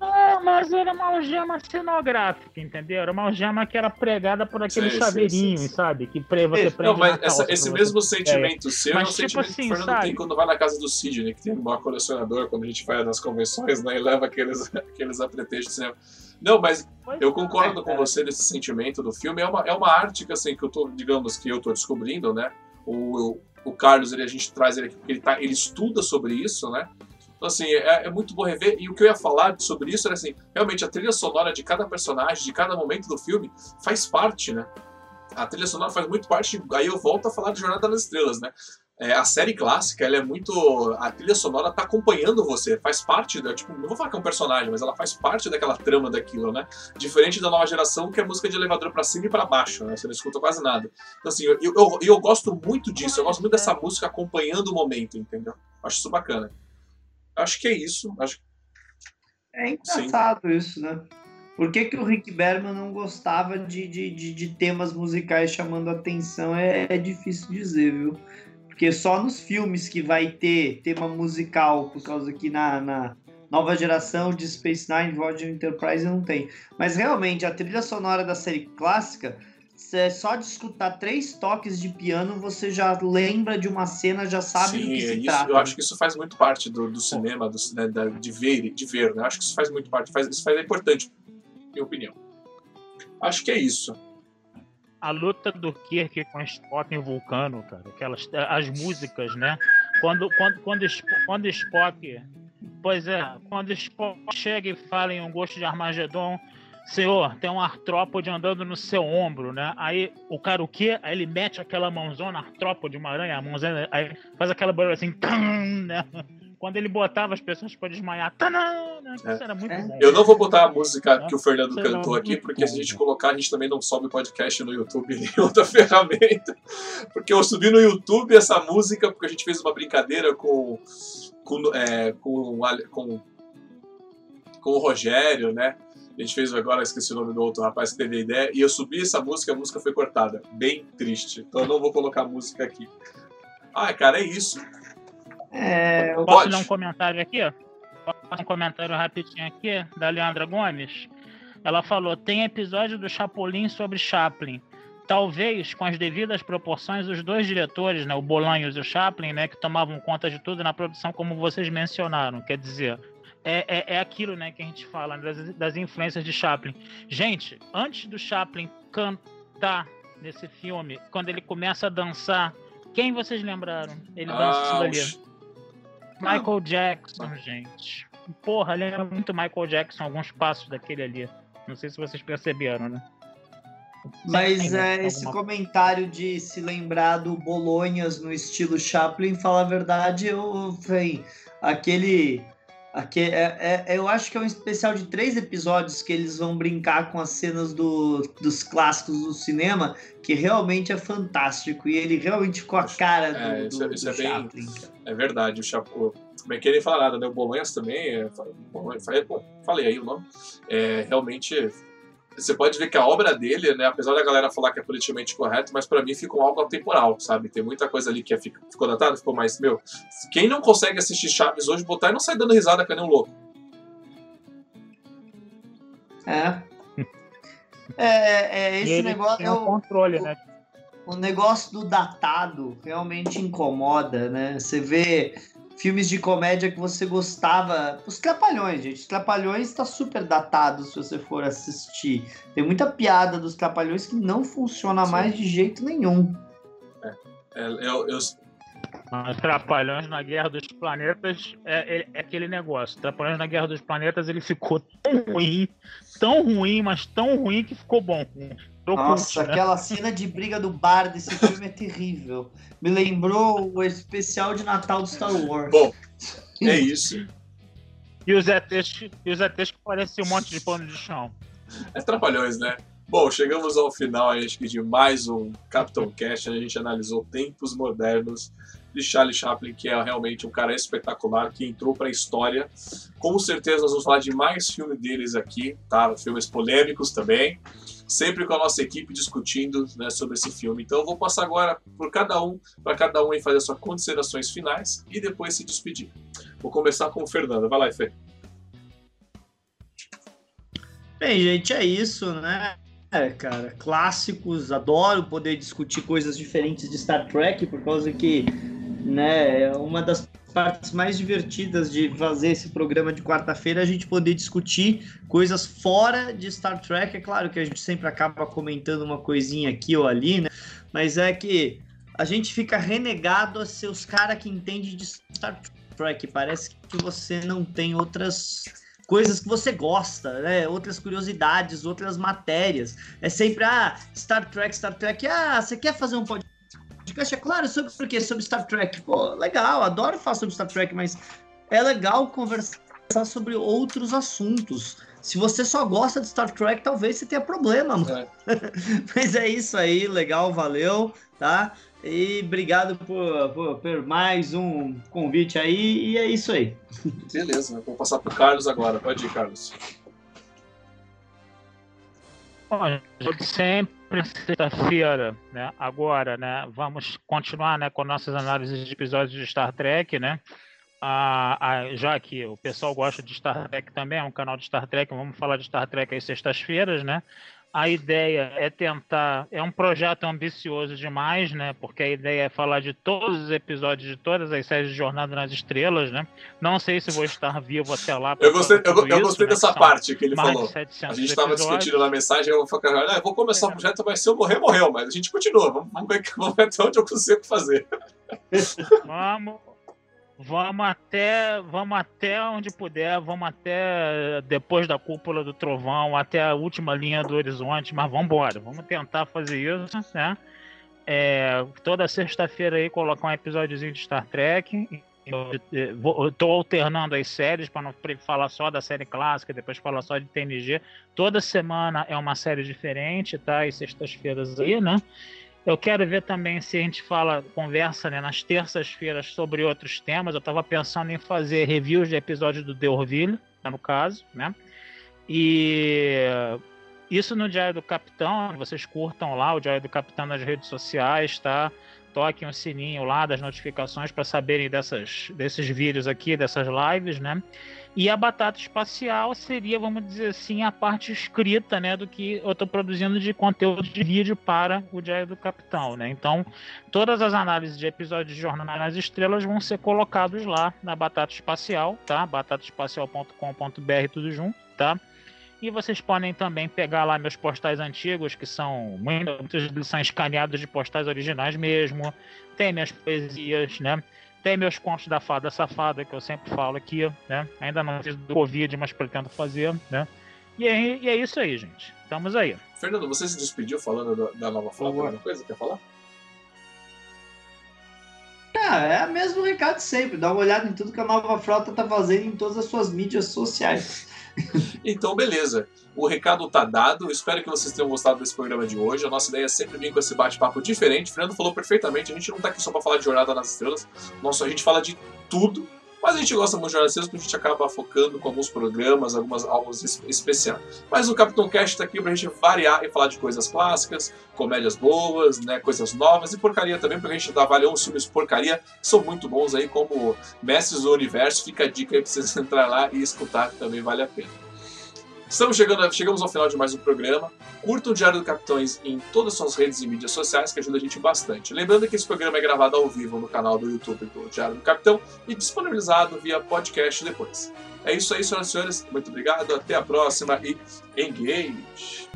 É, mas era uma algema cenográfica, entendeu? Era uma algema que era pregada por aquele sim, chaveirinho, sim, sim, sabe? Que pre, você prende Não, mas essa, esse mesmo sentimento é. seu mas, é o tipo sentimento assim, que o Fernando sabe? tem quando vai na casa do Sidney, que tem um colecionador, quando a gente vai nas convenções, né? E leva aqueles, <laughs> aqueles apretextos de cinema. Não, mas eu concordo é, com você nesse sentimento do filme. É uma, é uma arte que, assim, que eu tô, digamos, que eu tô descobrindo, né? O, o Carlos, ele, a gente traz ele aqui porque ele, tá, ele estuda sobre isso, né? Então, assim, é, é, muito bom rever. E o que eu ia falar sobre isso era assim: realmente a trilha sonora de cada personagem, de cada momento do filme, faz parte, né? A trilha sonora faz muito parte. Aí eu volto a falar de Jornada nas Estrelas, né? É, a série clássica, ela é muito. A trilha sonora tá acompanhando você, faz parte da. Tipo, não vou falar que é um personagem, mas ela faz parte daquela trama daquilo, né? Diferente da nova geração, que é música de elevador para cima e para baixo, né? Você não escuta quase nada. Então, assim, eu, eu, eu gosto muito disso, eu gosto muito dessa música acompanhando o momento, entendeu? Acho isso bacana. Acho que é isso. Acho... É engraçado Sim. isso, né? Por que, que o Rick Berman não gostava de, de, de, de temas musicais chamando atenção? É, é difícil dizer, viu? Porque só nos filmes que vai ter tema musical, por causa que na, na nova geração de Space Nine, Voyager Enterprise não tem. Mas realmente, a trilha sonora da série clássica, só de escutar três toques de piano, você já lembra de uma cena, já sabe Sim, do que se isso, trata. Eu acho que isso faz muito parte do, do cinema, do, né, de ver, de ver, né? Acho que isso faz muito parte, faz, isso faz, é importante, minha opinião. Acho que é isso a luta do Kirk com Spock em Vulcano, cara, aquelas as músicas, né? Quando quando quando, quando Spock, pois é, quando Spock chega e fala em um gosto de Armagedon, Senhor, tem um artrópode andando no seu ombro, né? Aí o cara o quê? Aí ele mete aquela mãozona, artrópode, uma aranha, a mãozona, aí faz aquela barulho assim, <laughs> né? Quando ele botava as pessoas para desmaiar. Tanana, isso é. era muito é. bom. Eu não vou botar a música que o Fernando cantou aqui, porque se a gente colocar, a gente também não sobe podcast no YouTube <laughs> nem outra ferramenta. Porque eu subi no YouTube essa música, porque a gente fez uma brincadeira com. com, é, com, com, com o Rogério, né? A gente fez agora, esqueci o nome do outro rapaz que teve a ideia, e eu subi essa música, a música foi cortada. Bem triste. Então eu não vou colocar a música aqui. Ah, cara, é isso. É, Posso pode. ler um comentário aqui? Posso um comentário rapidinho aqui da Leandra Gomes? Ela falou: tem episódio do Chapolin sobre Chaplin. Talvez, com as devidas proporções, os dois diretores, né, o Bolanhos e o Chaplin, né, que tomavam conta de tudo na produção, como vocês mencionaram. Quer dizer, é, é, é aquilo né, que a gente fala das, das influências de Chaplin. Gente, antes do Chaplin cantar nesse filme, quando ele começa a dançar, quem vocês lembraram? Ele ah, dançando ali. Michael Jackson, gente. Porra, lembra muito Michael Jackson, alguns passos daquele ali. Não sei se vocês perceberam, né? Mas é, esse comentário de se lembrar do Bolonhas no estilo Chaplin, fala a verdade, eu, vem aquele Aqui é, é, eu acho que é um especial de três episódios que eles vão brincar com as cenas do, dos clássicos do cinema, que realmente é fantástico. E ele realmente ficou a cara do, é, isso, do, isso é do é Chaplin. Bem, é verdade, o Chaplin. Como é que ele fala nada, né? O Bolonhas também, é, falei aí o nome. É, realmente você pode ver que a obra dele, né, apesar da galera falar que é politicamente correto, mas para mim fica um algo atemporal, sabe? Tem muita coisa ali que é, ficou datado, ficou mais. Meu, quem não consegue assistir Chaves hoje, botar e não sai dando risada que nem um louco. É. <laughs> É, é esse negócio. É o controle, o, né? O negócio do datado realmente incomoda, né? Você vê filmes de comédia que você gostava. Os Trapalhões, gente. Os Trapalhões está super datado se você for assistir. Tem muita piada dos Trapalhões que não funciona Sim. mais de jeito nenhum. É, é eu, eu, Trapalhões na Guerra dos Planetas é, é, é, aquele negócio. Trapalhões na Guerra dos Planetas ele ficou tão ruim, tão ruim, mas tão ruim que ficou bom. Nossa, curto, né? aquela cena de briga do bar desse filme é terrível. Me lembrou o especial de Natal do Star Wars. Bom, é isso. E os ETs, e os ETs que parecem um monte de pano de chão. É trapalhões, né? Bom, chegamos ao final acho que, de mais um Capitão Cash. A gente analisou tempos modernos de Charlie Chaplin, que é realmente um cara espetacular, que entrou para a história. Com certeza nós vamos falar de mais filmes deles aqui, tá? Filmes polêmicos também. Sempre com a nossa equipe discutindo né, sobre esse filme. Então eu vou passar agora por cada um, para cada um fazer as suas considerações finais e depois se despedir. Vou começar com o Fernando. Vai lá, Fê. Bem, gente, é isso, né? É, cara, clássicos, adoro poder discutir coisas diferentes de Star Trek, por causa que, né, é uma das partes mais divertidas de fazer esse programa de quarta-feira a gente poder discutir coisas fora de Star Trek. É claro que a gente sempre acaba comentando uma coisinha aqui ou ali, né? Mas é que a gente fica renegado a ser os caras que entendem de Star Trek. Parece que você não tem outras coisas que você gosta, né? Outras curiosidades, outras matérias. É sempre, ah, Star Trek, Star Trek. Ah, você quer fazer um podcast? É claro, sobre o quê? Sobre Star Trek. Pô, legal, adoro falar sobre Star Trek, mas é legal conversar sobre outros assuntos. Se você só gosta de Star Trek, talvez você tenha problema, mano. É. <laughs> mas é isso aí, legal, valeu, tá? E obrigado por, por, por, mais um convite aí, e é isso aí. Beleza, vou passar para o Carlos agora. Pode ir, Carlos. Bom, sempre sexta-feira, né? Agora, né? Vamos continuar, né, com nossas análises de episódios de Star Trek, né? Ah, ah, já que o pessoal gosta de Star Trek também, é um canal de Star Trek, vamos falar de Star Trek às sextas-feiras, né? A ideia é tentar. É um projeto ambicioso demais, né? Porque a ideia é falar de todos os episódios de todas as séries de Jornada nas Estrelas, né? Não sei se vou estar vivo até lá. Eu gostei, eu, eu isso, gostei né? dessa parte que ele falou. A gente estava discutindo na mensagem, eu falei, ah, eu vou começar o é. projeto, mas se eu morrer, morreu, mas a gente continua. Vamos, vamos ver, <laughs> vamos ver até onde eu consigo fazer. Vamos Vamos até, vamos até onde puder, vamos até depois da cúpula do trovão, até a última linha do horizonte, mas vamos embora, vamos tentar fazer isso, né? É, toda sexta-feira aí colocar um episódiozinho de Star Trek. Estou alternando as séries para não falar só da série clássica, depois falar só de TNG. Toda semana é uma série diferente, tá? E sextas-feiras aí, né? Eu quero ver também se a gente fala, conversa né, nas terças-feiras sobre outros temas. Eu estava pensando em fazer reviews de episódios do The Orville, né, no caso, né? E isso no Diário do Capitão, vocês curtam lá o Diário do Capitão nas redes sociais, tá? Toquem o sininho lá das notificações para saberem dessas, desses vídeos aqui, dessas lives, né? E a batata espacial seria, vamos dizer assim, a parte escrita, né, do que eu estou produzindo de conteúdo de vídeo para o Diário do Capitão, né? Então, todas as análises de episódios de Jornada nas Estrelas vão ser colocados lá na batata espacial, tá? batataespacial.com.br tudo junto, tá? E vocês podem também pegar lá meus postais antigos, que são muitos são escaneados de postais originais mesmo. Tem minhas poesias, né? Tem meus contos da fada safada, que eu sempre falo aqui, né? Ainda não fiz do Covid, mas pretendo fazer, né? E é, e é isso aí, gente. Estamos aí. Fernando, você se despediu falando do, da nova frota? Alguma coisa? Quer falar? Ah, é o mesmo recado sempre. Dá uma olhada em tudo que a nova frota tá fazendo em todas as suas mídias sociais. <laughs> então, beleza. O recado tá dado. Espero que vocês tenham gostado desse programa de hoje. A nossa ideia é sempre vir com esse bate-papo diferente. O Fernando falou perfeitamente. A gente não tá aqui só para falar de Jornada nas Estrelas. Nossa, a gente fala de tudo. Mas a gente gosta muito de Estrelas porque a gente acaba focando com alguns programas, algumas alvos especiais. Mas o Capitão Cast tá aqui pra gente variar e falar de coisas clássicas, comédias boas, né, coisas novas e porcaria também, porque a gente avaliou uns filmes porcaria que são muito bons aí, como Mestres do Universo. Fica a dica aí pra vocês <laughs> entrar lá e escutar, que também vale a pena. Estamos chegando, chegamos ao final de mais um programa. Curta o Diário do Capitães em todas as suas redes e mídias sociais, que ajuda a gente bastante. Lembrando que esse programa é gravado ao vivo no canal do YouTube do Diário do Capitão e disponibilizado via podcast depois. É isso aí, senhoras e senhores. Muito obrigado, até a próxima e engage!